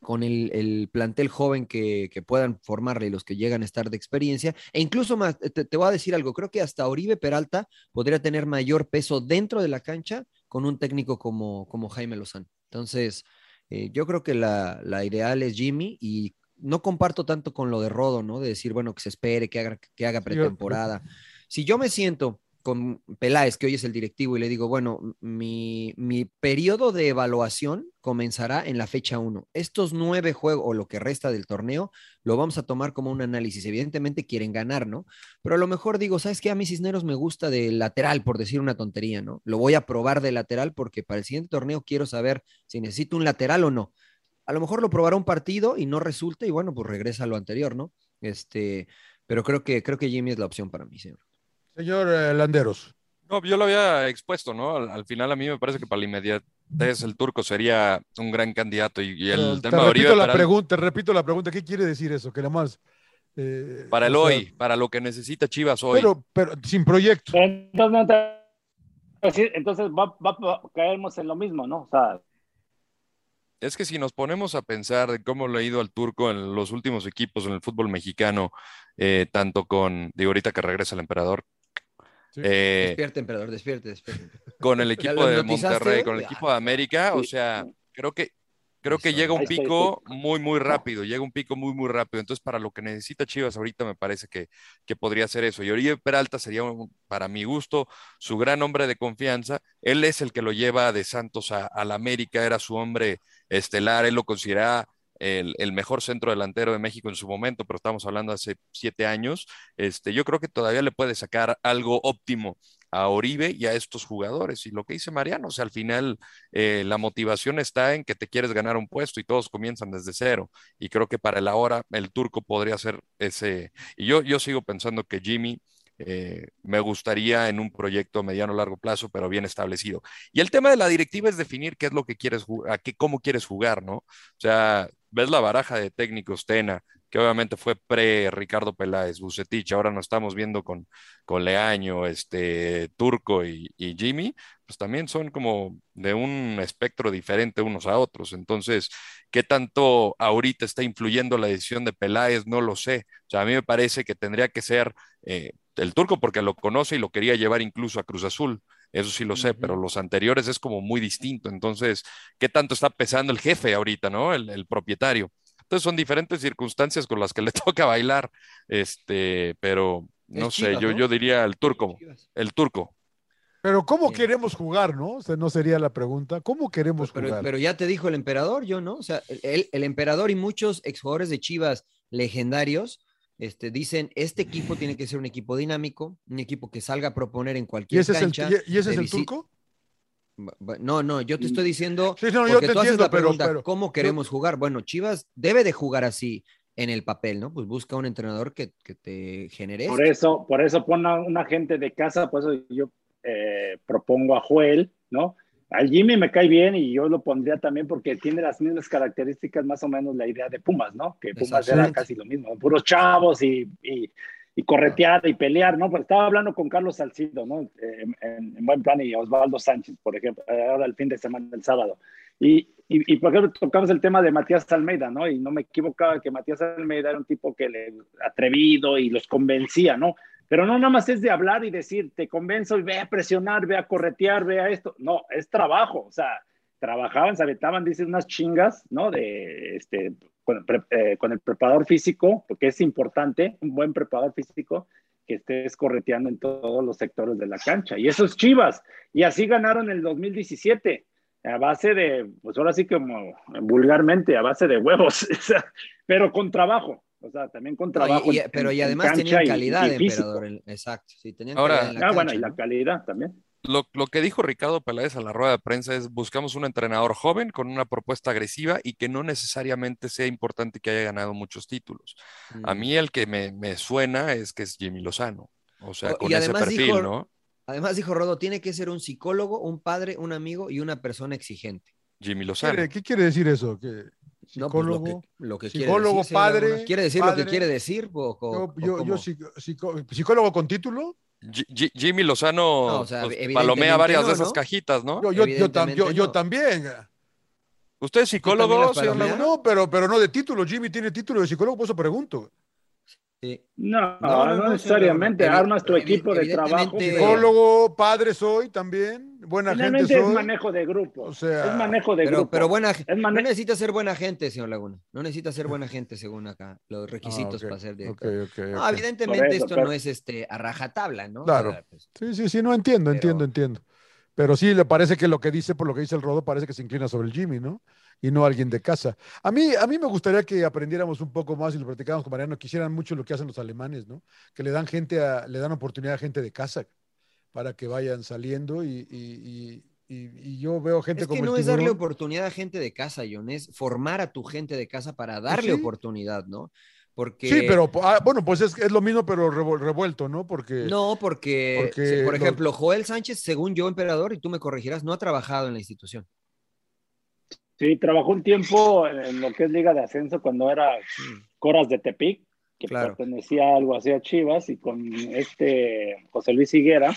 con el, plantel joven que, puedan formarle y los que llegan a estar de experiencia. E incluso más, te, voy a decir algo, creo que hasta Oribe Peralta podría tener mayor peso dentro de la cancha con un técnico como, como Jaime Lozano. Entonces, eh, yo creo que la, ideal es Jimmy y no comparto tanto con lo de Rodo, ¿no? De decir, bueno, que se espere, que haga, que haga pretemporada. Si yo me siento con Peláez, que hoy es el directivo, y le digo, bueno, mi, mi periodo de evaluación comenzará en la fecha 1. Estos nueve juegos o lo que resta del torneo lo vamos a tomar como un análisis. Evidentemente quieren ganar, ¿no? Pero a lo mejor digo, ¿sabes qué? A mis Cisneros me gusta de lateral, por decir una tontería, ¿no? Lo voy a probar de lateral porque para el siguiente torneo quiero saber si necesito un lateral o no. A lo mejor lo probará un partido y no resulta y bueno, pues regresa a lo anterior, ¿no? Este, pero creo que, creo que Jimmy es la opción para mí, señor. Señor eh, Landeros. No, yo lo había expuesto, ¿no? Al, final a mí me parece que para la inmediatez el turco sería un gran candidato y, el tema te repito la pregunta, repito la pregunta, ¿qué quiere decir eso? Que nada más eh, para el hoy, para lo que necesita Chivas hoy. Pero, pero sin proyecto. Entonces, entonces va, va, caemos en lo mismo, ¿no? O sea, es que si nos ponemos a pensar de cómo le ha ido al turco en los últimos equipos en el fútbol mexicano, eh, tanto con, digo ahorita que regresa el emperador, eh, despierte, emperador, despierte, despierte. Con el equipo de Monterrey, con el equipo de América, o sea, creo que creo que llega un pico muy, muy rápido, llega un pico muy, muy rápido. Entonces, para lo que necesita Chivas ahorita me parece que, que podría ser eso. Y Oribe Peralta sería, para mi gusto, su gran hombre de confianza. Él es el que lo lleva de Santos a, a la América, era su hombre estelar, él lo considera el, mejor centro delantero de México en su momento, pero estamos hablando hace siete años, este, yo creo que todavía le puede sacar algo óptimo a Oribe y a estos jugadores. Y lo que dice Mariano, o sea, al final eh, la motivación está en que te quieres ganar un puesto y todos comienzan desde cero. Y creo que para el ahora el turco podría ser ese. Y yo, yo sigo pensando que Jimmy eh, me gustaría en un proyecto mediano largo plazo, pero bien establecido. Y el tema de la directiva es definir qué es lo que quieres a qué, cómo quieres jugar, ¿no? O sea, ves la baraja de técnicos Tena, que obviamente fue pre-Ricardo Peláez, Bucetich, ahora nos estamos viendo con, con Leaño, este, Turco y, Jimmy, pues también son como de un espectro diferente unos a otros. Entonces, ¿qué tanto ahorita está influyendo la decisión de Peláez? No lo sé. O sea, a mí me parece que tendría que ser eh, el Turco porque lo conoce y lo quería llevar incluso a Cruz Azul. Eso sí lo sé, pero los anteriores es como muy distinto. Entonces, ¿qué tanto está pesando el jefe ahorita, no? El, propietario. Entonces son diferentes circunstancias con las que le <laughs> toca bailar. Este, pero no sé, yo, yo diría el turco. El turco. Pero ¿cómo queremos jugar, no? O sea, no sería la pregunta. ¿Cómo queremos jugar? Pero ya te dijo el emperador, yo, ¿no? O sea, el, el emperador y muchos exjugadores de Chivas legendarios este, dicen, este equipo tiene que ser un equipo dinámico, un equipo que salga a proponer en cualquier ¿Y ese cancha. Es el, ¿Y ese es el turco? No, no, yo te estoy diciendo, sí, no, porque tú haces la pregunta, ¿cómo queremos jugar? Bueno, Chivas debe de jugar así en el papel, ¿no? Pues busca un entrenador que, que te genere. Por eso, por eso pone a una gente de casa, por eso yo eh, propongo a Joel, ¿no? Al Jimmy me cae bien y yo lo pondría también porque tiene las mismas características, más o menos la idea de Pumas, ¿no? Que Pumas era casi lo mismo, puros chavos y, y, y corretear y pelear, ¿no? Pues estaba hablando con Carlos Salcido, ¿no? En, buen plan y Osvaldo Sánchez, por ejemplo, ahora el fin de semana, el sábado. Y, y, por ejemplo, tocamos el tema de Matías Almeida, ¿no? Y no me equivocaba que Matías Almeida era un tipo que le atrevido y los convencía, ¿no? Pero no nada más es de hablar y decir, te convenzo y ve a presionar, ve a corretear, ve a esto. No, es trabajo. O sea, trabajaban, se aventaban, dicen, unas chingas, ¿no? De, este, con, eh, con, el preparador físico, porque es importante, un buen preparador físico, que estés correteando en todos los sectores de la cancha. Y eso es Chivas. Y así ganaron el 2017, a base de, pues ahora sí como vulgarmente, a base de huevos, <laughs> pero con trabajo. O sea, también con trabajo. pero y además tenían calidad de emperador. Exacto. Sí, tenían Ahora, ah, bueno, y la calidad también. Lo, lo, que dijo Ricardo Peláez a la rueda de prensa es buscamos un entrenador joven con una propuesta agresiva y que no necesariamente sea importante que haya ganado muchos títulos. A mm. mí el que me, me, suena es que es Jimmy Lozano. O sea, con ese perfil, ¿no? Además dijo Rodo, tiene que ser un psicólogo, un padre, un amigo y una persona exigente. Jimmy Lozano. ¿Qué quiere decir eso? Que psicólogo, no, pues lo que, psicólogo, quiere padre. ¿Quiere decir lo que quiere decir? yo, psicólogo con título. Jimmy Lozano pues, palomea varias de esas cajitas, ¿no? Yo, también. ¿Usted es psicólogo, No, pero, pero no de título. Jimmy tiene título de psicólogo, por eso pregunto. No, no, necesariamente. Armas tu equipo de trabajo. Psicólogo, padre soy también. Buena gente soy. es manejo de grupo. O sea, es manejo de pero, grupo. Pero buena, no necesita ser buena gente, señor Laguna. No necesita ser buena gente, según acá, los ah, requisitos para ser director. no, evidentemente esto no es este a rajatabla, ¿no? Claro. Pues, sí, sí, sí, no entiendo, entiendo, entiendo. Pero sí, le parece que lo que dice, por lo que dice el Rodo, parece que se inclina sobre el Jimmy, ¿no? y no alguien de casa. A mí, a mí me gustaría que aprendiéramos un poco más y lo platicáramos con Mariano, quisieran mucho lo que hacen los alemanes, ¿no? Que le dan gente a, le dan oportunidad a gente de casa para que vayan saliendo y, y, y, yo veo gente es que no es darle oportunidad a gente de casa, John, es formar a tu gente de casa para darle oportunidad, ¿no? Porque... Sí, pero ah, bueno, pues es, es, lo mismo, pero revuelto, ¿no? Porque. No, porque, por ejemplo, Joel Sánchez, según yo, emperador, y tú me corregirás, no ha trabajado en la institución. Sí, trabajó un tiempo en lo que es Liga de Ascenso cuando era Coras de Tepic, que pertenecía algo así a Chivas, y con este José Luis Higuera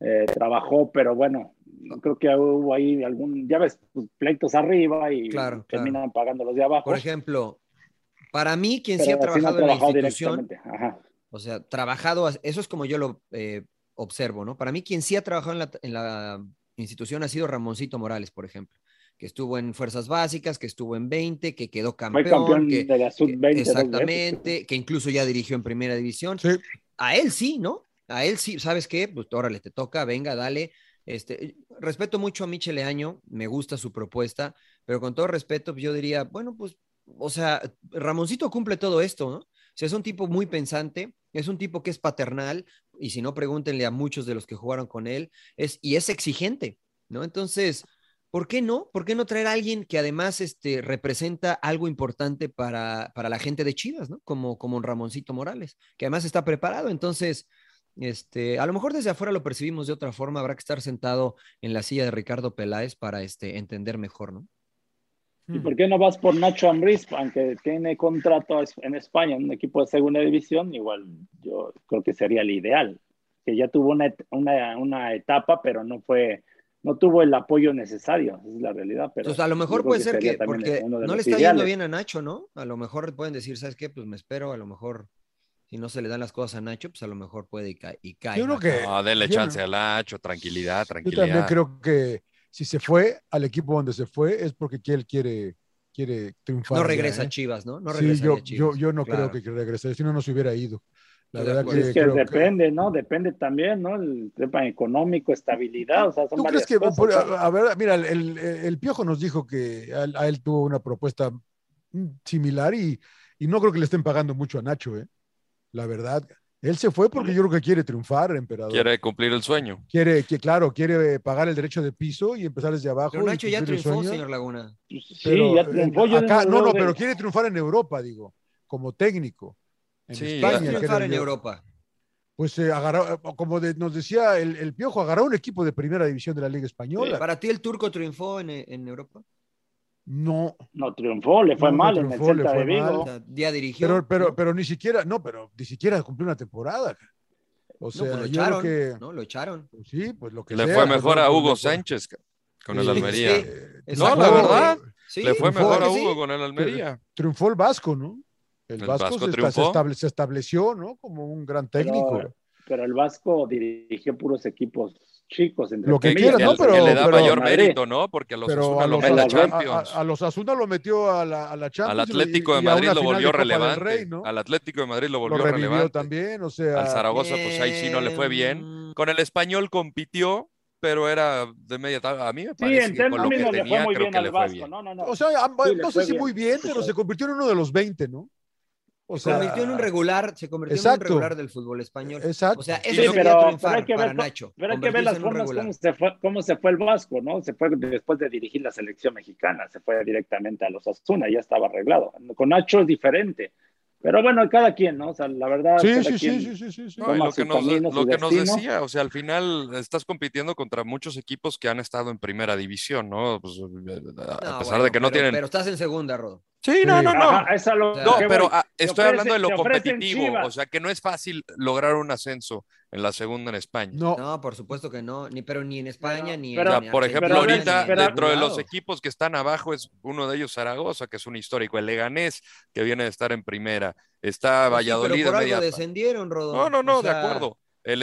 eh, trabajó, pero bueno, no creo que hubo ahí algún, ya ves, pues, pleitos arriba y terminan pagando los de abajo. Por ejemplo, para mí, quien sí ha trabajado en la institución, o sea, trabajado, eso es como yo lo eh, observo, ¿no? Para mí, quien sí ha trabajado en la, en la institución ha sido Ramoncito Morales, por ejemplo que estuvo en fuerzas básicas, que estuvo en 20, que quedó campeón, que, de la sub-20 exactamente, que incluso ya dirigió en primera división. A él sí, ¿no? A él sí, ¿sabes qué? Pues órale, te toca, venga, dale. Este, respeto mucho a Michele Año, me gusta su propuesta, pero con todo respeto, yo diría, bueno, pues, o sea, Ramoncito cumple todo esto, ¿no? O sea, es un tipo muy pensante, es un tipo que es paternal, y si no, pregúntenle a muchos de los que jugaron con él, es, y es exigente, ¿no? Entonces, ¿Por qué no? ¿Por qué no traer a alguien que además este, representa algo importante para, la gente de Chivas, ¿no? Como, como Ramoncito Morales, que además está preparado. Entonces, este, a lo mejor desde afuera lo percibimos de otra forma, habrá que estar sentado en la silla de Ricardo Peláez para este, entender mejor, ¿no? ¿Y por qué no vas por Nacho Ambriz, aunque tiene contrato en España, en un equipo de segunda división? Igual yo creo que sería el ideal, que ya tuvo una, una etapa, pero no fue no tuvo el apoyo necesario, esa es la realidad. Pero pues a lo mejor puede ser que, porque no le está yendo bien a Nacho, ¿no? A lo mejor pueden decir, ¿sabes qué? Pues me espero, a lo mejor si no se le dan las cosas a Nacho, pues a lo mejor puede y, cae. Y cae yo creo que, no, denle chance a Nacho, tranquilidad, tranquilidad. Yo también creo que si se fue al equipo donde se fue es porque él quiere, quiere triunfar. No regresa a ¿eh? Chivas, ¿no? No regresa sí, yo, a Chivas. Yo, yo no creo que regrese, si no, no se hubiera ido. La verdad que, es que depende, ¿no? Depende también, ¿no? El tema económico, estabilidad, o sea, son ¿Tú crees que, a, ver, mira, el, el, Piojo nos dijo que a, él tuvo una propuesta similar y, y, no creo que le estén pagando mucho a Nacho, ¿eh? La verdad. Él se fue porque yo creo que quiere triunfar, emperador. Quiere cumplir el sueño. Quiere, que claro, quiere pagar el derecho de piso y empezar desde abajo. Pero Nacho ya triunfó, señor Laguna. sí, ya triunfó. no, no, pero quiere triunfar en Europa, digo, como técnico. En sí, España. triunfar en Europa. Pues eh, agarró, como nos decía el, Piojo, agarró un equipo de primera división de la Liga Española. ¿Para ti el turco triunfó en, en Europa? No. No triunfó, le fue mal en el Celta de Vigo. ya dirigió. Pero, pero, pero ni siquiera, no, pero ni siquiera cumplió una temporada. O sea, pues lo echaron, que... ¿no? Lo echaron. Pues sí, pues lo que Le fue mejor a Hugo Sánchez con el Almería. no, la verdad. le fue mejor a Hugo con el Almería. Triunfó el Vasco, ¿no? El, Vasco, se, estableció, ¿no? Como un gran técnico. pero el Vasco dirigió puros equipos chicos. Entre lo que quiera, ¿no? Pero, que le da mayor mérito, ¿no? Porque a los Asuna lo metió a Champions. A, los Asuna lo metió a la, a la Champions. Al Atlético de Madrid lo volvió relevante. Al Atlético de Madrid lo volvió lo relevante. también, o sea. Al Zaragoza, pues ahí sí no le fue bien. Con el español compitió, pero era de media tabla. A mí me parece que con lo que tenía, creo que le fue bien. No, no, no. O sea, no sé si muy bien, pero se convirtió en uno de los 20 ¿no? Se convirtió en un regular, se convirtió en un regular del fútbol español. Exacto. O sea, eso sí, sería triunfar que para Nacho. Pero hay que ver las formas cómo se, fue, cómo se fue el Vasco, ¿no? Se fue después de dirigir la selección mexicana, se fue directamente a los Asuna, ya estaba arreglado. Con Nacho es diferente. Pero bueno, cada quien, ¿no? O sea, la verdad. Sí, sí, sí, sí, sí, sí, lo que, nos, lo que nos decía, o sea, al final estás compitiendo contra muchos equipos que han estado en primera división, ¿no? Pues, a pesar de que no tienen. Pero estás en segunda, Rodo. Sí, no, no, no. no, pero estoy hablando de lo competitivo, o sea, que no es fácil lograr un ascenso en la segunda en España. No, no por supuesto que no, ni pero ni en España ni en por ejemplo, ahorita dentro de los equipos que están abajo es uno de ellos Zaragoza, que es un histórico, el Leganés, que viene de estar en primera. Está pues Valladolid. pero por algo descendieron, Rodolfo. No, no, no, de acuerdo. El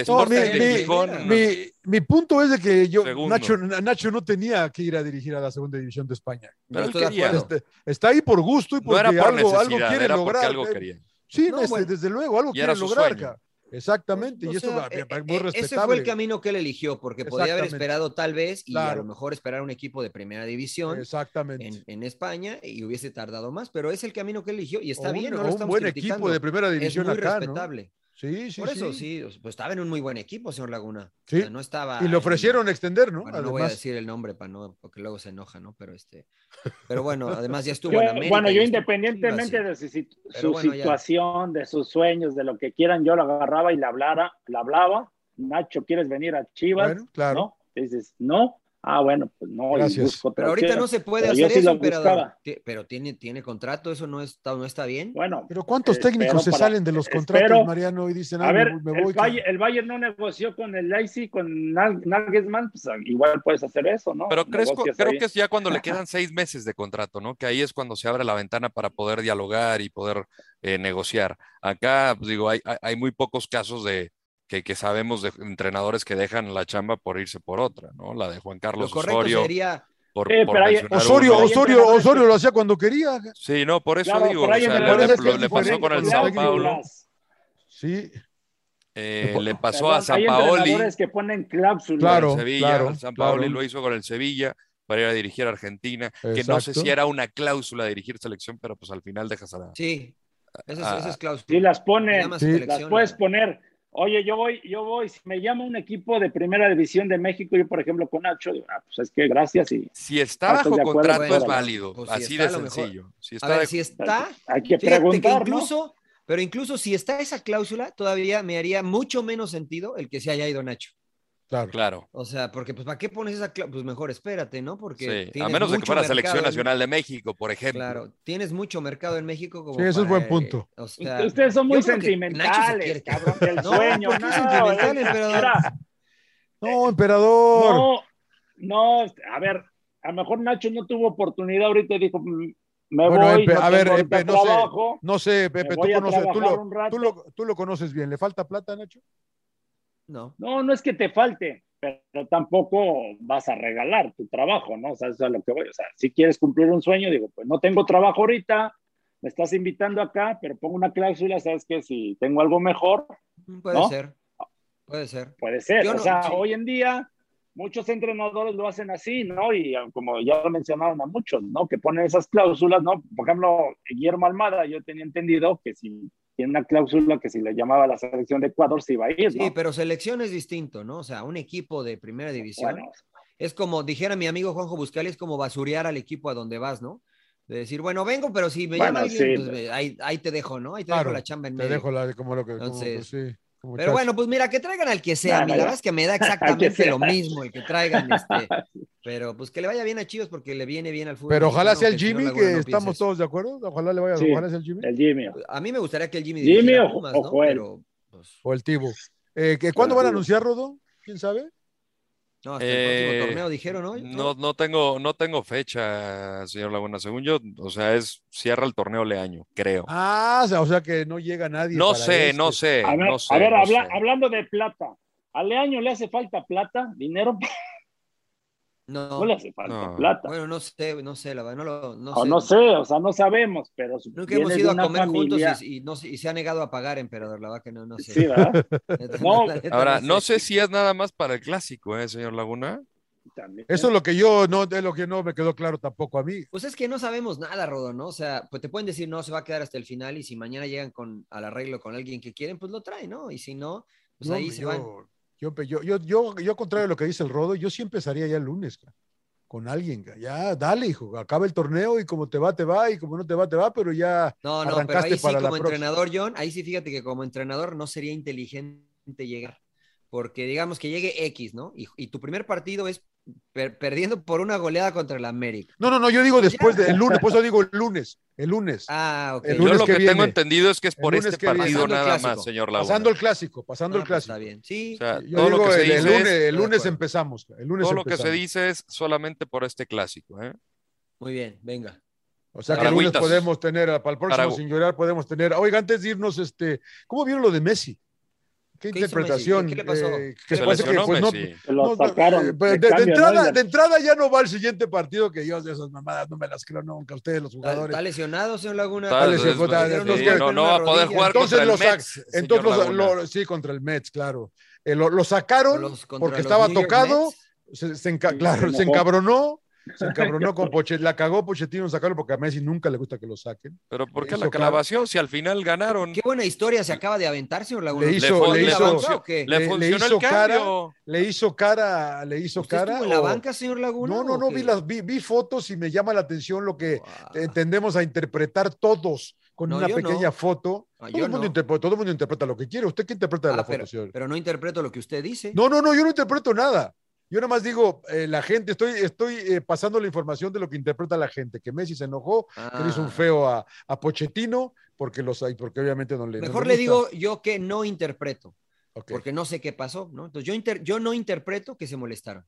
mi, punto es de que yo, Nacho, Nacho, no tenía que ir a dirigir a la segunda división de España. Este, está ahí por gusto y porque algo, algo, quiere lograr. Algo quería. Sí, este, desde luego, algo quiere lograr. Exactamente, y eso es muy respetable. Ese fue el camino que él eligió, porque podía haber esperado tal vez y a lo mejor esperar un equipo de primera división Exactamente. En, España y hubiese tardado más, pero es el camino que él eligió y está bien. no un buen equipo de primera división es muy acá, respetable. Sí, sí, Por eso sí. pues estaba en un muy buen equipo, señor Laguna. Sí. no estaba. Y le ofrecieron extender, ¿no? no voy a decir el nombre para no, porque luego se enoja, ¿no? Pero este, <laughs> pero bueno, además ya estuvo en América. Bueno, yo independientemente de su, situación, de sus sueños, de lo que quieran, yo lo agarraba y le hablara, le hablaba. Nacho, ¿quieres venir a Chivas? Bueno, claro. ¿No? dices, no, Ah, bueno, pues no. Gracias. pero ahorita no se puede hacer eso, pero tiene, tiene contrato, eso no está, no está bien. Bueno. Pero ¿cuántos técnicos se salen de los contratos, Mariano, y dicen, a ver, me voy? El, Bayern, no negoció con el Leipzig, con Nagelsmann, pues igual puedes hacer eso, ¿no? Pero creo que es ya cuando le <laughs> quedan seis meses de contrato, ¿no? Que ahí es cuando se abre la ventana para poder dialogar y poder eh, negociar. Acá, pues digo, hay, hay muy pocos casos de, que, sabemos de entrenadores que dejan la chamba por irse por otra, ¿no? La de Juan Carlos Osorio. Sería... Por, Osorio, Osorio, Osorio lo hacía cuando quería. Sí, no, por eso digo, le, pasó con el Sao Paulo. Sí. Eh, le pasó a San Paoli. que ponen cláusulas. Claro, Sevilla, San Paoli lo hizo con el Sevilla para ir a dirigir a Argentina, que no sé si era una cláusula de dirigir selección, pero pues al final dejas a la... Sí, esa es, cláusula. Sí, las pone, las puedes poner Oye, yo voy, yo voy, si me llama un equipo de primera división de México, yo por ejemplo con Nacho, ah, pues es que gracias y... Si está bajo contrato es válido, pues así de sencillo. Si está, a ver, si está, hay que preguntar, incluso, pero incluso si está esa cláusula, todavía me haría mucho menos sentido el que se haya ido Nacho. Claro. claro. O sea, porque pues ¿para qué pones esa Pues mejor espérate, ¿no? Porque a menos de que fuera Selección Nacional de México, por ejemplo. Claro, tienes mucho mercado en México como Sí, eso es buen punto. Ustedes son muy sentimentales, <laughs> cabrón, del no, sueño. ¿por qué no, emperador? no, emperador. No, no, a ver, a lo mejor Nacho no tuvo oportunidad ahorita y dijo, mm, me voy, a ver, no sé, no sé, Pepe, tú, conoces, tú, lo, tú, lo, tú lo conoces bien. ¿Le falta plata, Nacho? No. No, no es que te falte, pero tampoco vas a regalar tu trabajo, ¿no? O sea, eso es a lo que voy. O sea, si quieres cumplir un sueño, digo, pues no tengo trabajo ahorita, me estás invitando acá, pero pongo una cláusula, sabes que si tengo algo mejor. Puede ser. Puede ser. Puede ser. o sea, hoy en día muchos entrenadores lo hacen así, ¿no? Y ah, como ya lo mencionaron a muchos, ¿no? Que ponen esas cláusulas, ¿no? Por ejemplo, Guillermo Almada, yo tenía entendido que si tiene una cláusula que si le llamaba a la selección de Ecuador se iba a ir, ¿no? Sí, pero selección es distinto, ¿no? O sea, un equipo de primera división es como, dijera mi amigo Juanjo Buscali, es como basurear al equipo a donde vas, ¿no? De decir, bueno, vengo, pero si me llama alguien, pues, ahí, ahí, te dejo, ¿no? Ahí te dejo la chamba en medio. Te dejo la, como lo que... Entonces, sí. Pero bueno, pues mira, que traigan al que sea. la verdad es que me da <laughs> exactamente lo mismo el que traigan. Este, <laughs> pero pues que le vaya bien a Chivos porque le viene bien al fútbol. Pero ojalá sea el Jimmy, que estamos todos de acuerdo. Ojalá le vaya ojalá sea el Jimmy. El Jimmy. A mí me gustaría que el Jimmy. Jimmy o, Pumas, o, Pero, pues... o el Tibo. Eh, ¿Cuándo van a anunciar, Rodo? ¿Quién sabe? No, hasta el próximo eh, torneo dijeron hoy. ¿no? no, tengo, no tengo fecha, señor Laguna. Según yo, o sea, es cierra el torneo Leaño, creo. Ah, o sea, que no llega nadie. No sé, no sé. A ver, no sé, a ver hablando de plata, ¿a Leaño le hace falta plata, dinero? <laughs> No, le hace falta plata. Bueno, no sé, no sé, la verdad, no lo no, sé. no sé, o sea, no sabemos, pero Nunca hemos ido a comer juntos y, no, y, se ha negado a pagar, emperador, la verdad que no, no sé. Sí, ¿verdad? <laughs> <laughs> no, ahora, no sé si es nada más para el clásico, ¿eh, señor Laguna? También. Eso es lo que yo no, es lo que no me quedó claro tampoco a mí. Pues es que no sabemos nada, Rodo, ¿no? O sea, pues te pueden decir, no, se va a quedar hasta el final y si mañana llegan con, al arreglo con alguien que quieren, pues lo traen, ¿no? Y si no, pues ahí se van. Yo, yo, yo, yo, yo, contrario a lo que dice el Rodo, yo sí empezaría ya el lunes, cara con alguien. Ya, dale, hijo, acaba el torneo y como te va, te va, y como no te va, te va, pero ya. No, no, pero ahí sí, como entrenador, John, ahí sí fíjate que como entrenador no sería inteligente llegar. Porque digamos que llegue X, ¿no? y tu primer partido es perdiendo por una goleada contra el América. No, no, no, yo digo después del lunes, por eso digo el lunes, el lunes. Ah, ok. yo lo que, tengo entendido es que es por este partido nada más, señor Laguna. Pasando el clásico, pasando el pues clásico. Está bien, sí. yo digo, el, lunes, el lunes empezamos. El lunes todo lo que se dice es solamente por este clásico, ¿eh? Muy bien, venga. O sea que el lunes podemos tener, para el próximo sin llorar, podemos tener. Oiga, antes de irnos, este, ¿cómo vieron lo de Messi? ¿Qué, interpretación? ¿Qué le pasó? Eh, que parece que pues, no, lo sacaron. Eh, de, entrada, de entrada ya no va al siguiente partido que yo de esas mamadas no me las creo nunca. Ustedes, los jugadores. ¿Está lesionado, señor Laguna? Está lesionado. No, no, va a poder jugar entonces contra el Mets. Entonces, lo, sí, contra el Mets, claro. Eh, lo, lo, sacaron porque estaba tocado. Se, se, claro, se encabronó se encabronó con Pochettino, la cagó Pochettino sacarlo porque a Messi nunca le gusta que lo saquen. Pero ¿por qué la clavación si al final ganaron? Qué buena historia se acaba de aventar, señor Laguna. Le hizo, le, hizo, le, funcionó el cara, le hizo cara, le hizo cara. en la banca, señor Laguna? No, no, no, vi, las, vi, fotos y me llama la atención lo que entendemos a interpretar todos con una pequeña foto. Ah, todo, el mundo interpreta, todo el mundo interpreta lo que quiere. ¿Usted qué interpreta de ah, la pero, foto, Pero no interpreto lo que usted dice. No, no, no, yo no interpreto nada. Yo nada más digo, eh, la gente, estoy, estoy eh, pasando la información de lo que interpreta la gente, que Messi se enojó, que le hizo un ah. feo a, a, Pochettino, porque, los, porque obviamente no le. Mejor le, digo yo que no interpreto, porque no sé qué pasó, ¿no? Entonces yo, yo no interpreto que se molestaron.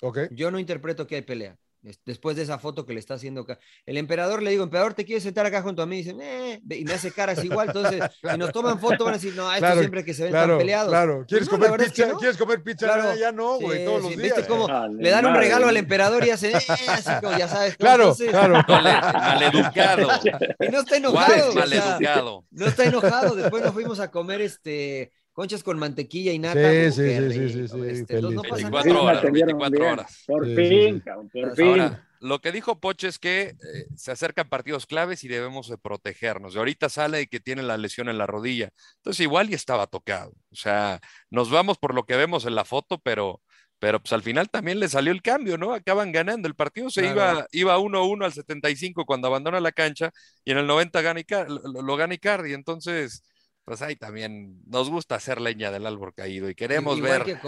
Okay. Yo no interpreto que hay pelea después de esa foto que le está haciendo acá. El emperador le digo, emperador, ¿te quieres sentar acá junto a mí? Y dice, eh", y me hace caras igual. Entonces, si nos toman foto, van a decir, no, esto siempre que se ven tan peleados. Claro, ¿quieres comer pizza? ¿Quieres comer pizza? Claro. Ya no, güey, todos los días. ¿Viste cómo le dan un regalo al emperador y hace, eh", así como, ya sabes. Claro, claro. <laughs> Maleducado. <laughs> Y no está enojado. Maleducado. no está enojado. Después nos fuimos a comer este conchas con mantequilla y nata. Sí, sí, sí, sí, sí, este, no pasa 24 nada. horas, 24 horas. Por fin, por fin. Lo que dijo Poche es que eh, se acercan partidos claves y debemos de protegernos. Y ahorita sale de que tiene la lesión en la rodilla. Entonces igual y estaba tocado. O sea, nos vamos por lo que vemos en la foto, pero, pero pues al final también le salió el cambio, ¿no? Acaban ganando. El partido se iba iba 1-1 al 75 cuando abandona la cancha y en el 90 gana lo, lo gana Icardi. Entonces, pues ahí también nos gusta hacer leña del árbol caído y queremos ver.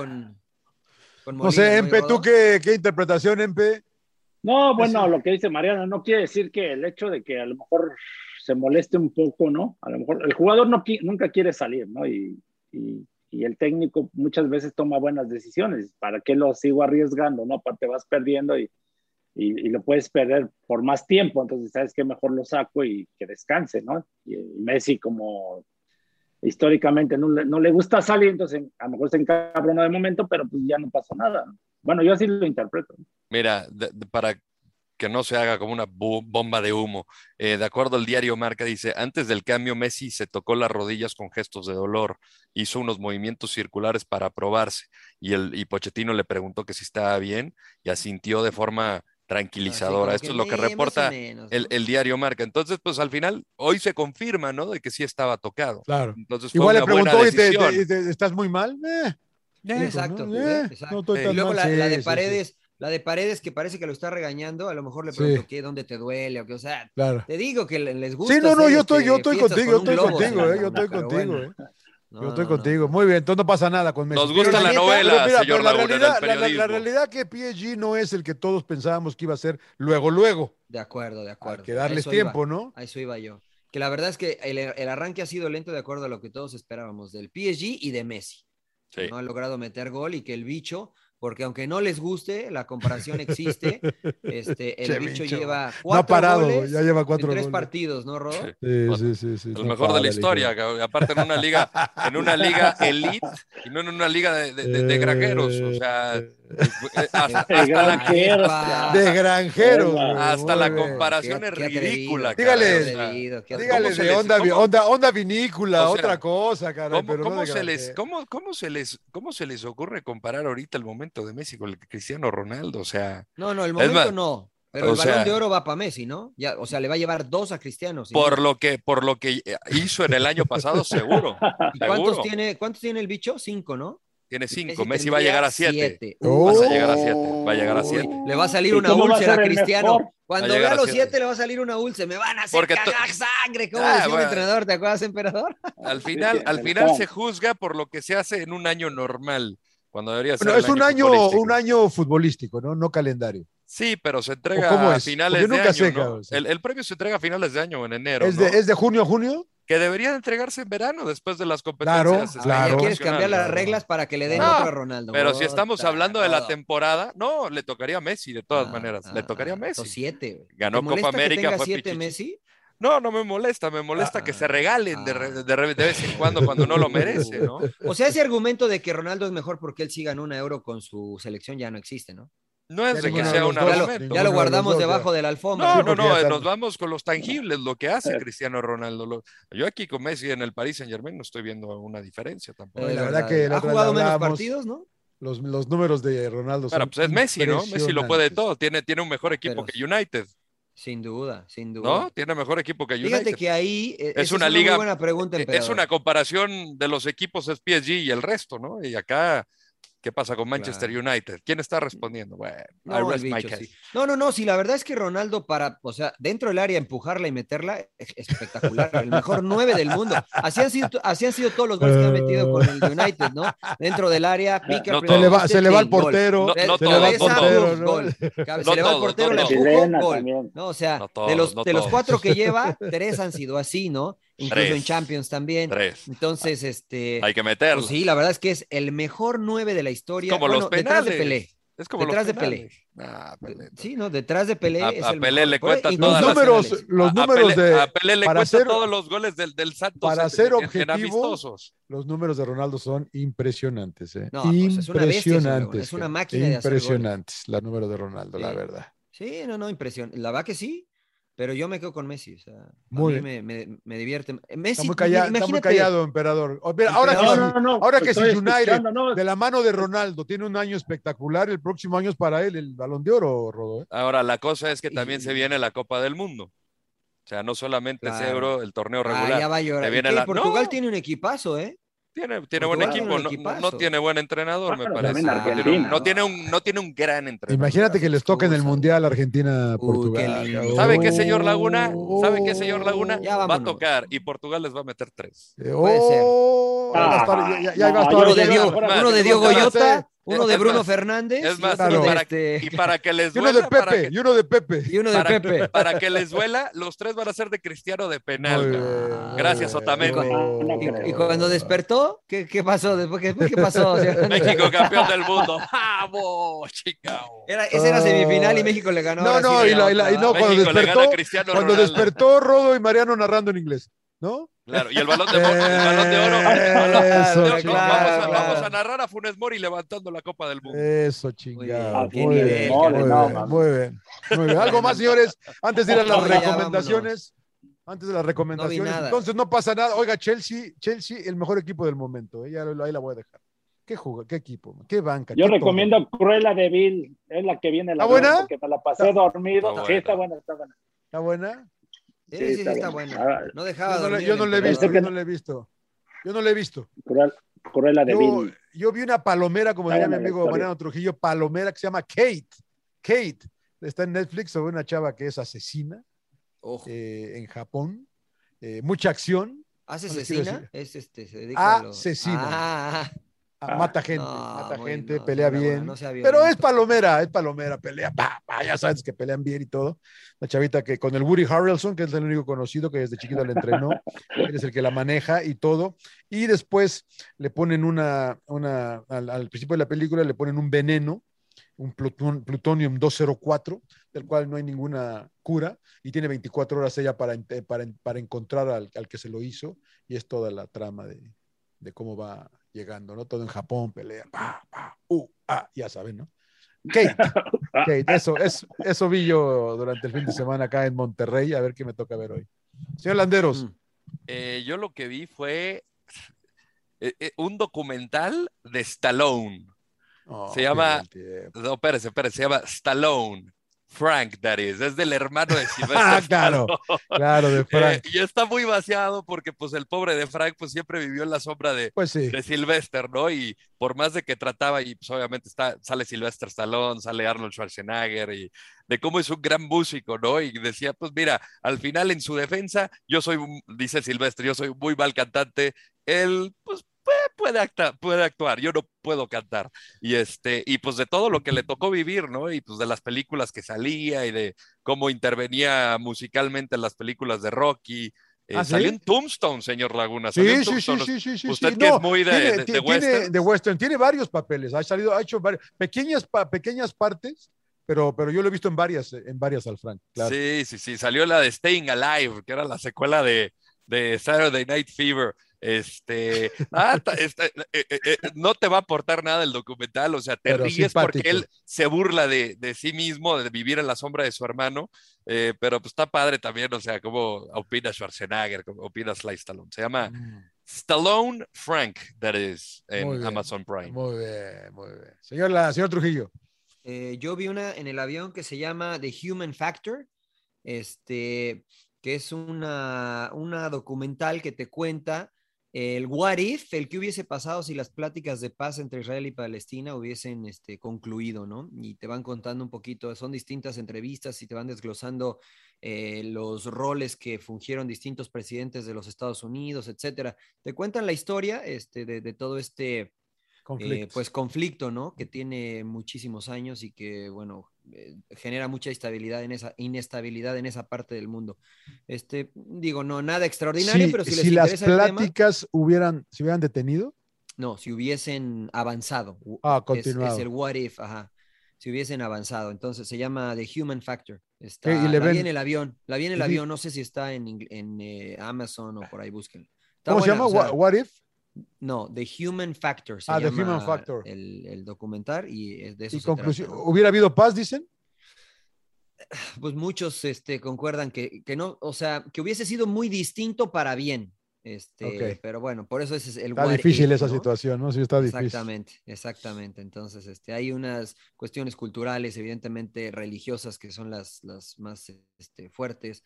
no sé, Empe, ¿tú qué, qué interpretación, Empe? No, bueno, lo que dice Mariano no quiere decir que el hecho de que a lo mejor se moleste un poco, ¿no? A lo mejor el jugador no, nunca quiere salir, ¿no? Y, y, el técnico muchas veces toma buenas decisiones. ¿Para qué lo sigo arriesgando, no? Aparte vas perdiendo y, y, lo puedes perder por más tiempo, entonces sabes que mejor lo saco y que descanse, ¿no? Y, Messi como históricamente no le, no le gusta salir, entonces a lo mejor se encabrona de momento, pero pues ya no pasa nada. Bueno, yo así lo interpreto. Mira, para que no se haga como una bomba de humo. Eh, de acuerdo al diario Marca, dice, antes del cambio Messi se tocó las rodillas con gestos de dolor, hizo unos movimientos circulares para probarse y, el, y Pochettino le preguntó que si estaba bien y asintió de forma tranquilizadora. Esto es lo que reporta el, diario Marca. Entonces, pues al final, hoy se confirma, ¿no? De que sí estaba tocado. Claro. Entonces, Igual le preguntó, ¿estás muy mal? Eh. exacto. y luego la, de Paredes, la de Paredes que parece que lo está regañando, a lo mejor le pregunto qué, dónde te duele o qué, o sea, te digo que les gusta. Sí, no, no, yo estoy, yo estoy contigo, yo estoy contigo, eh, yo estoy contigo, eh. yo estoy contigo. Muy bien, entonces no pasa nada con Messi. Nos gusta la, novela, señor la, realidad, la, realidad que PSG no es el que todos pensábamos que iba a ser luego, luego. De acuerdo, de acuerdo. Hay que darles tiempo, ¿no? A eso iba yo. Que la verdad es que el, el, arranque ha sido lento de acuerdo a lo que todos esperábamos del PSG y de Messi. Sí. No ha logrado meter gol y que el bicho porque aunque no les guste, la comparación existe. Este, <laughs> el bicho, lleva cuatro no ha parado, goles ya lleva cuatro en tres partidos, ¿no, Rodo? Sí, sí, sí, El mejor de la historia, aparte en una liga, en una liga <laughs> elite y no en una liga de, de, de granjeros, o sea, eh, hasta, la, de granjeros. Hasta la comparación es ridícula. Dígale, dígale de onda, onda, onda, vinícola, otra cosa, cara. ¿Cómo, pero cómo se les, cómo, cómo, se les, ¿Cómo se les ocurre comparar ahorita el momento de Messi con el Cristiano Ronaldo, o sea. No, no, el momento no. Pero el balón de oro va para Messi, ¿no? Ya, o sea, le va a llevar dos a Cristiano. por, lo que, por lo que hizo en el año pasado, seguro. cuántos, Tiene, ¿Cuántos tiene el bicho? Cinco, ¿no? Tiene cinco. Messi, va a llegar a siete. Va a llegar a siete. Va a llegar a siete. Le va a salir una úlcera a, Cristiano. Cuando vea los siete le va a salir una úlcera. Me van a hacer cagar sangre. ¿Cómo ah, decía entrenador? ¿Te acuerdas, emperador? Al final, al final se juzga por lo que se hace en un año normal. Cuando debería ser. es un año, un año futbolístico, ¿no? No calendario. Sí, pero se entrega a finales de año. el, premio se entrega a finales de año, en enero. ¿Es, de, ¿Es de junio a junio? Que debería entregarse en verano después de las competencias. Claro, este, claro. ¿Quieres cambiar las reglas para que le den otro a Ronaldo? Pero si estamos hablando de la temporada, no, le tocaría a Messi de todas maneras. le tocaría a Messi. Siete. Ganó Copa América. fue siete Messi? No, no me molesta, me molesta que se regalen de, de, vez en cuando cuando no lo merece, ¿no? <laughs> O sea, ese argumento de que Ronaldo es mejor porque él sí ganó un euro con su selección ya no existe, ¿no? No es de que sea un argumento. Ya lo guardamos debajo de la alfombra. No, no, no, nos vamos con los tangibles, lo que hace Cristiano Ronaldo. Yo aquí con Messi en el Paris Saint Germain no estoy viendo una diferencia tampoco. la verdad que ha jugado menos partidos, ¿no? Los, los, números de Ronaldo. Pero pues es Messi, ¿no? Messi lo puede todo. Tiene, tiene un mejor equipo que United. Sin duda, sin duda. ¿No? Tiene mejor equipo que United. Fíjate que ahí eh, es una, liga. buena pregunta, eh, es una comparación de los equipos es PSG y el resto, ¿no? Y acá ¿Qué pasa con Manchester United? ¿Quién está respondiendo? Bueno, no, no, no, no, sí, la verdad es que Ronaldo para, o sea, dentro del área empujarla y meterla, es espectacular, el mejor nueve del mundo. Así han, sido, así han sido todos los goles que ha metido con el United, ¿no? Dentro del área, pica, se, le va, se le va al portero, se, le va al portero, gol. Se le va al portero, le empujó, gol. No, o sea, de los, de los cuatro que lleva, <laughs> tres han sido así, ¿no? incluso en Champions también. Entonces, este. Hay que meterlo. Pues sí, la verdad es que es el mejor nueve de la historia. Como los penales. Detrás de Pelé. Es como detrás de Pelé. Ah, Sí, no, detrás de Pelé. A, es a Pelé le cuenta todos los números, los números de. A Pelé le cuenta todos los goles del, del Santos. Para ser objetivos, los números de Ronaldo son impresionantes. ¿eh? No, pues es una impresionantes. es una máquina de hacer Impresionantes, los números de Ronaldo, la verdad. Sí, no, no, impresión. La verdad que sí. Pero yo me quedo con Messi. O sea, muy a mí me, me, divierte. Messi, está muy, callado, emperador. ahora que, ahora que si United, de la mano de Ronaldo, tiene un año espectacular, el próximo año es para él el balón de oro, Rodo. ¿eh? Ahora, la cosa es que también se viene la Copa del Mundo. O sea, no solamente es Euro, el torneo regular. Ah, ya va a llorar. Portugal tiene un equipazo, ¿eh? Tiene, tiene buen equipo, no, tiene buen entrenador, me parece. No tiene, un, no tiene un gran entrenador. Imagínate que les toque en el Mundial Argentina-Portugal. ¿Sabe qué, señor Laguna? ¿Sabe qué, señor Laguna? va a tocar y Portugal les va a meter tres. Puede ser. uno, de Diego, uno de Diego Goyota uno de Bruno Fernández. Es más, y, para, este y, para, que les duela. <laughs> Y uno de Pepe, y uno de Pepe. Y uno de para, Pepe. <laughs> Para que les duela, los tres van a ser de Cristiano de penal. Gracias, Otamendi. Y, cuando despertó, ¿qué, qué pasó? Después, ¿qué, qué pasó? <laughs> México campeón del mundo. ¡Vamos, Chicago! Era, esa era semifinal y México le ganó. No, no, y, la, y, no, cuando despertó, cuando despertó Rodo y Mariano narrando en inglés, ¿no? Claro, y el balón de, oro. vamos, a, narrar a Funes Mori levantando la Copa del Mundo. Eso, chingado. Muy bien, muy bien, muy bien. Algo más, señores, antes de ir a las recomendaciones. Antes de las recomendaciones. Entonces no pasa nada. Oiga, Chelsea, Chelsea, el mejor equipo del momento. ¿eh? ahí la voy a dejar. ¿Qué juega? ¿Qué equipo? ¿Qué banca? Yo recomiendo Cruella de Vil. Es la que viene la ¿Está buena? Porque me la pasé dormido. sí, está buena, está buena. ¿Está buena? Sí, sí, sí está, buena. Ah, no dejaba yo no, le, yo no le he visto, yo no le he visto. Yo no le he visto. Cruella de Vil. Yo vi una palomera, como diría mi amigo Mariano Trujillo, palomera que se llama Kate. Kate. Está en Netflix sobre una chava que es asesina eh, en Japón. Eh, mucha acción. ¿Asesina? Es este, se dedica asesina. Ah, Ah, mata gente, mata gente, pelea bien. pero es palomera, es palomera, pelea, pa, ya sabes que pelean bien y todo. La chavita que con el Woody Harrelson, que es el único conocido que desde chiquito le entrenó, <laughs> es el que la maneja y todo. Y después le ponen una, una al, principio de la película le ponen un veneno, un plutonium 204, del cual no hay ninguna cura, y tiene 24 horas ella para, para, para encontrar al, al, que se lo hizo, y es toda la trama de, de cómo va llegando, ¿no? Todo en Japón, pelea, pa, pa, uh, ah, ya saben, ¿no? Kate, <laughs> Kate, eso, eso, eso vi yo durante el fin de semana acá en Monterrey, a ver qué me toca ver hoy. Señor Landeros. Mm. Eh, yo lo que vi fue eh, eh, un documental de Stallone. Oh, se llama, no, espérese, espérese, se llama Stallone. Frank, that is, es del hermano de Silvestre. <laughs> ah, claro, claro, de Frank. y está muy vaciado porque pues el pobre de Frank pues siempre vivió en la sombra de, pues de Sylvester, ¿no? Y por más de que trataba, y pues obviamente está, sale Sylvester Stallone, sale Arnold Schwarzenegger, y de cómo es un gran músico, ¿no? Y decía, pues mira, al final en su defensa, yo soy, dice Sylvester, yo soy muy mal cantante, él pues puede, actuar, puede actuar, yo no puedo cantar. Y este, y pues de todo lo que le tocó vivir, ¿no? Y pues de las películas que salía y de cómo intervenía musicalmente en las películas de Rocky. Eh, ¿Ah, salió en Tombstone, señor Laguna. Sí, sí, sí, sí, sí, Usted que es muy de, de, western. de western. Tiene varios papeles. Ha salido, ha hecho varias, pequeñas, pequeñas partes, pero, pero yo lo he visto en varias, en varias al Frank. Claro. Sí, sí, sí. Salió la de Staying Alive, que era la secuela de, de Saturday Night Fever. Este, ah, eh, eh, eh, no te va a aportar nada el documental, o sea, te ríes porque él se burla de, de, sí mismo, de vivir en la sombra de su hermano, pero pues está padre también, o sea, como opina Schwarzenegger, como opina Sly Stallone. Se llama mm. Stallone Frank, that is, en Amazon Prime. Muy bien, muy bien. Señor, la, señor Trujillo. yo vi una en el avión que se llama The Human Factor. Este, que es una, una documental que te cuenta el what if, el que hubiese pasado si las pláticas de paz entre Israel y Palestina hubiesen este, concluido, ¿no? Y te van contando un poquito, son distintas entrevistas y te van desglosando eh, los roles que fungieron distintos presidentes de los Estados Unidos, etcétera. Te cuentan la historia este, de, todo este eh, pues conflicto, ¿no? Que tiene muchísimos años y que, bueno, eh, genera mucha estabilidad en esa inestabilidad en esa parte del mundo. Este, digo, no nada extraordinario, pero si, si las pláticas hubieran, se hubieran detenido. No, si hubiesen avanzado. Ah, continuado. Es, el what if, ajá. Si hubiesen avanzado. Entonces se llama The Human Factor. Está, y la vi en el avión. La vi en el avión. No sé si está en, en eh, Amazon o por ahí, busquen. ¿Cómo se llama? what If? No, The Human Factor. ah, The Human Factor. El, el, documental y de eso. ¿Y conclusión? ¿Hubiera habido paz, dicen? Pues muchos este, concuerdan que, que, no, o sea, que hubiese sido muy distinto para bien. Este, Pero bueno, por eso es el Está difícil esa situación, ¿no? Sí, está difícil. Exactamente, exactamente. Entonces, este, hay unas cuestiones culturales, evidentemente religiosas, que son las, las más este, fuertes.